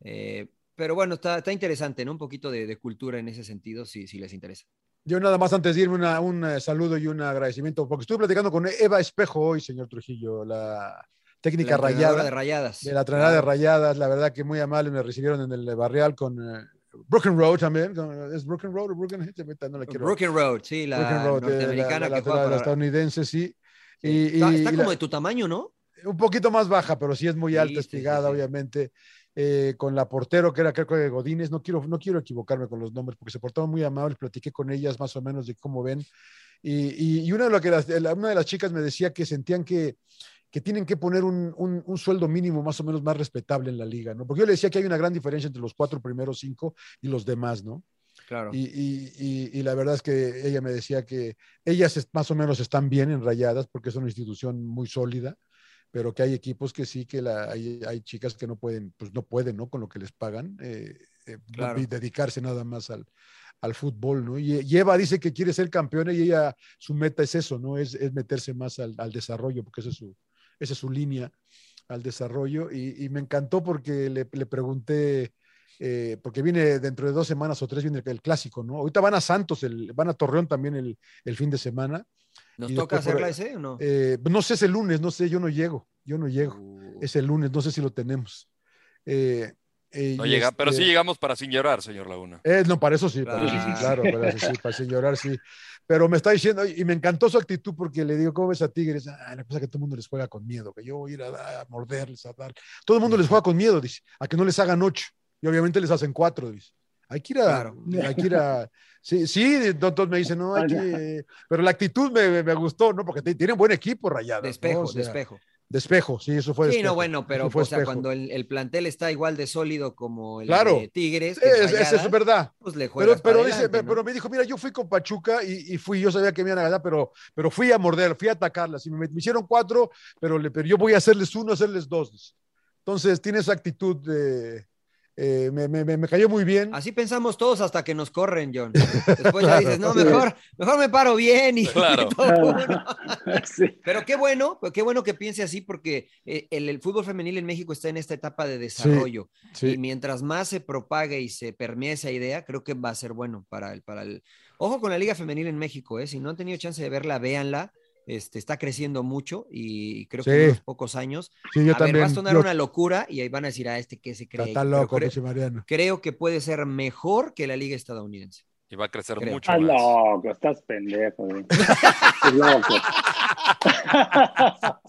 Eh, pero bueno, está, está interesante, ¿no? Un poquito de, cultura en ese sentido, si, si les interesa. Yo nada más antes de irme un eh, saludo y un agradecimiento, porque estuve platicando con Eva Espejo hoy, señor Trujillo, la técnica rayada. de rayadas. De la entrenadora de rayadas, la verdad que muy amable, me recibieron en el barrial con eh, Broken Road también. ¿Es Broken Road o Broken <laughs> No la quiero. Broken Road, sí, la Road, norteamericana la, la, la, estadounidense, sí. Y, está, está como de tu tamaño, ¿no? Un poquito más baja, pero sí es muy alta, espigada, obviamente. Eh, con la portero que era creo que Godínez, no quiero, no quiero equivocarme con los nombres porque se portaron muy amables, platiqué con ellas más o menos de cómo ven. Y, y, una, de lo que una de las chicas me decía que sentían que, que tienen que poner un, un, sueldo mínimo más o menos más respetable en la liga, ¿no? Porque yo le decía que hay una gran diferencia entre los cuatro primeros cinco y los demás, ¿no? Claro. Y, y, y, la verdad es que ella me decía que ellas más o menos están bien enrayadas porque es una institución muy sólida, pero que hay equipos que sí, que la, hay, hay, chicas que no pueden, pues no pueden, ¿no? Con lo que les pagan, eh, eh, dedicarse nada más al, al fútbol, ¿no? Y, Eva dice que quiere ser campeona y ella, su meta es eso, ¿no? Es, es meterse más al, al, desarrollo, porque esa es su, esa es su línea al desarrollo. Y, me encantó porque le, le pregunté, eh, porque viene dentro de dos semanas o tres viene el, clásico, ¿no? Ahorita van a Santos, el, van a Torreón también el, el fin de semana. ¿Nos toca hacerla ese o no? Eh, no sé, es el lunes, no sé, yo no llego, yo no llego. Uh. Es el lunes, no sé si lo tenemos. Eh, eh, no llega, pero sí este llegamos para sin llorar, señor Laguna. Eh, no, para eso sí, para eso sí, <laughs> claro, para, sí, para sin llorar, sí. Pero me está diciendo, y me encantó su actitud porque le digo, ¿cómo ves a Tigres? Ah, la cosa que todo el mundo les juega con miedo, que yo voy a ir a, morderles, a dar. Todo el mundo les juega con miedo, dice, a que no les hagan ocho. Y obviamente les hacen cuatro, dice. Hay que ir a, hay que ir a, sí, sí, entonces me dice, no, hay que, pero la actitud me, me gustó, ¿no? Porque tienen buen equipo, Rayada. Despejo, despejo. Despejo, sí, eso fue Sí, no, bueno, pero o sea, cuando el, plantel está igual de sólido como el de Tigres. Es, es, verdad. Pues le pero, pero, dice, pero me dijo, mira, yo fui con Pachuca y, fui, yo sabía que me iban a ganar, pero, pero fui a morder, fui a atacarlas. Y me, hicieron cuatro, pero, le, pero yo voy a hacerles uno, hacerles dos. Entonces, tiene esa actitud de, eh, me, me, me, cayó muy bien. Así pensamos todos hasta que nos corren, John. <laughs> Después ya dices, no, mejor, mejor me paro bien y, claro. <laughs> <laughs> Pero qué bueno, qué bueno que piense así porque eh, el, fútbol femenil en México está en esta etapa de desarrollo y mientras más se propague y se permee esa idea, creo que va a ser bueno para el, para el... Ojo con la Liga Femenil en México, ¿eh? si no han tenido chance de verla, véanla este, está creciendo mucho y creo que en unos pocos años sí, yo a también, ver, va a sonar una locura y ahí van a decir a ah, este que se cree. Está loco, creo, Mariano. creo que puede ser mejor que la liga estadounidense. Y va a crecer mucho estás más. loco, estás pendejo. estás loco. <laughs>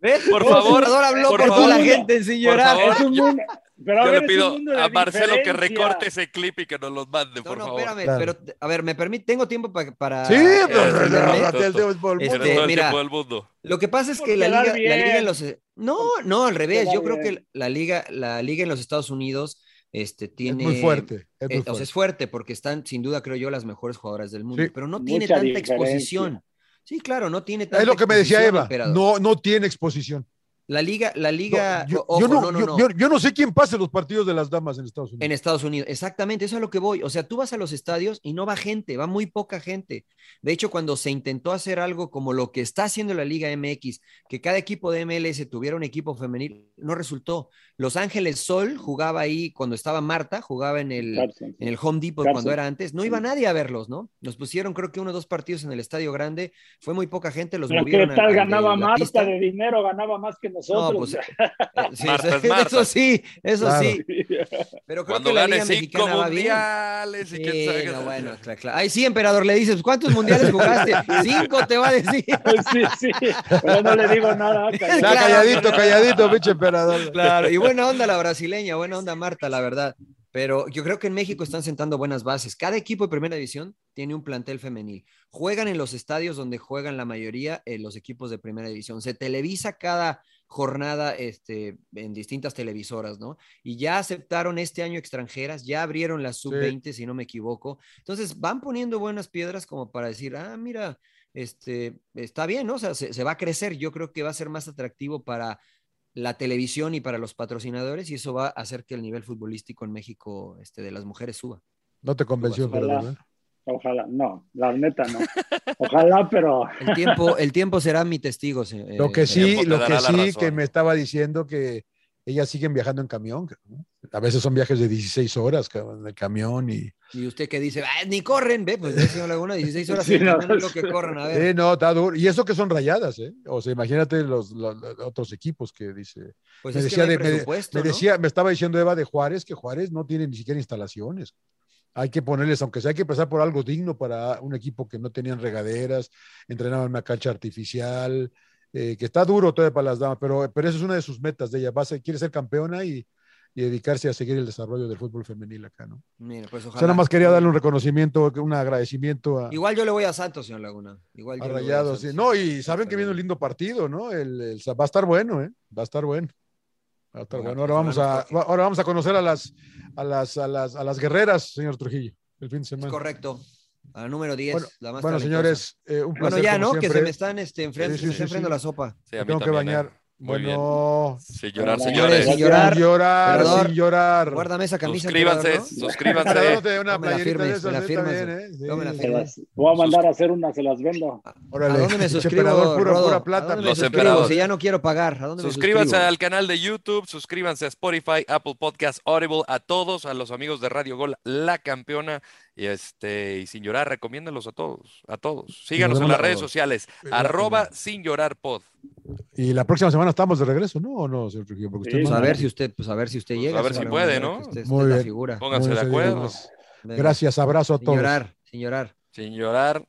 ¿Ves? Por favor, habló por, toda la gente sin llorar. Es un mundo, pero Yo le pido a Marcelo que recorte ese clip y que nos los mande, por favor. No, espérame, pero a ver, me permite, tengo tiempo para. Sí, pero este, mira, Lo que pasa es que la liga, la liga en los. No, no, al revés. Yo creo que la liga, la liga en los Estados Unidos este, tiene. Es muy fuerte. Es, muy fuerte. Eh, o sea, es fuerte porque están, sin duda, creo yo, las mejores jugadoras del mundo. Pero no tiene tanta exposición. Sí, claro, no tiene tanta Es lo que me decía Eva. No, no tiene exposición. La liga, la liga. yo, no, sé quién pase los partidos de las damas en Estados Unidos. En Estados Unidos, exactamente, eso es a lo que voy. O sea, tú vas a los estadios y no va gente, va muy poca gente. De hecho, cuando se intentó hacer algo como lo que está haciendo la Liga MX, que cada equipo de MLS tuviera un equipo femenil, no resultó. Los Ángeles Sol jugaba ahí cuando estaba Marta, jugaba en el, en el Home Depot cuando era antes. No iba nadie a verlos, ¿no? Nos pusieron, creo que uno o dos partidos en el Estadio Grande. Fue muy poca gente. Los Pero ¿Qué tal ganaba Marta de dinero? Ganaba más que nosotros. Pues, <laughs> <laughs> <laughs> eso, sí, eso sí. Pero creo Cuando que la Liga Mexicana va bien. Y quién sabe bueno, claro, claro. Ahí sí, emperador, le dices, ¿cuántos mundiales jugaste? Cinco te va a decir. Sí, sí. Pero no le digo nada. calladito, calladito, pinche emperador. Claro, y buena onda la brasileña, buena onda Marta, la verdad. Pero yo creo que en México están sentando buenas bases. Cada equipo de primera división tiene un plantel femenil. Juegan en los estadios donde juegan la mayoría eh, los equipos de primera división. Se televisa cada jornada este, en distintas televisoras, ¿no? Y ya aceptaron este año extranjeras, ya abrieron las sub-20, si no me equivoco. Entonces van poniendo buenas piedras como para decir, ah, mira, este, está bien, ¿no? O sea, se, va a crecer. Yo creo que va a ser más atractivo para la televisión y para los patrocinadores y eso va a hacer que el nivel futbolístico en México este, de las mujeres suba. No te convenció, ¿verdad? Ojalá, no, la neta no. Ojalá, pero. El tiempo, el tiempo será mi testigo. lo que sí, lo que sí que me estaba diciendo que ellas siguen viajando en camión. A veces son viajes de 16 horas en el camión y. Y usted que dice, ah, ni corren, ve, pues señor Laguna, 16 horas <laughs> sí, no, lo que corren, a ver. Sí, no, está duro. Y eso que son rayadas, ¿eh? O sea, imagínate los, otros equipos que dice. Pues me decía, de, me, decía, me estaba diciendo Eva de Juárez que Juárez no tiene ni siquiera instalaciones hay que ponerles, aunque sea hay que empezar por algo digno para un equipo que no tenían regaderas, entrenaban en una cancha artificial, eh, que está duro todavía para las damas, pero, pero esa es una de sus metas de ella. Va a quiere ser campeona y, y dedicarse a seguir el desarrollo del fútbol femenil acá, ¿no? Mira, pues O ojalá. sea, nada más quería darle un reconocimiento, un agradecimiento a, Igual yo le voy a Santos, señor Laguna. Igual yo a le voy Rayados. sí. No, y saben que viene un lindo partido, ¿no? El, el- va a estar bueno, ¿eh? Va a estar bueno. Va a estar Bueno, bueno. Ahora pues, vamos a, ahora vamos a conocer a las, a las, a las, a las guerreras, señor Trujillo, el fin de Es semana. correcto. A la número 10, Bueno, la más Bueno, señores, eh, un placer. Bueno, ya, como ¿no? Que se me están este, enfriando, Sí, se me sí, sí, enfriando sí. la sopa. Sí, a Me mí tengo que bañar. ¿eh? Muy bien. Bueno, Sin llorar, Señores, sin llorar. sin llorar, Perdón. sin llorar. Guárdame esa camisa. Suscríbanse, ¿no? suscríbanse. Dándote una No me la firmes, de me la firmes. ¿eh? Sí. No me la Se firmes. voy a mandar a hacer una, se las vendo. Órale. ¿A dónde me suscribo, emperador, pura, Rodo? pura ¿A plata. dónde me Los suscribo? emperadores. Si ya no quiero pagar, ¿a dónde me Suscríbanse suscribo? al canal de YouTube, suscríbanse a Spotify, Apple Podcast, Audible, a todos, a los amigos de Radio Gol, la campeona, y este, y sin llorar, recomiéndalos a todos, a todos. Síganos en las la- redes sociales, Eh, arroba sin llorar pod. Y la próxima semana estamos de regreso, ¿no? ¿O no, señor Trujillo? Porque Sí, usted Pues a ver si usted, pues a ver si usted Pues llega. a ver si puede, ¿no? Usted, Muy usted es la bien. figura. Pónganse Muy de acuerdo. Gracias, abrazo a Sin todos. llorar, sin llorar. Sin llorar.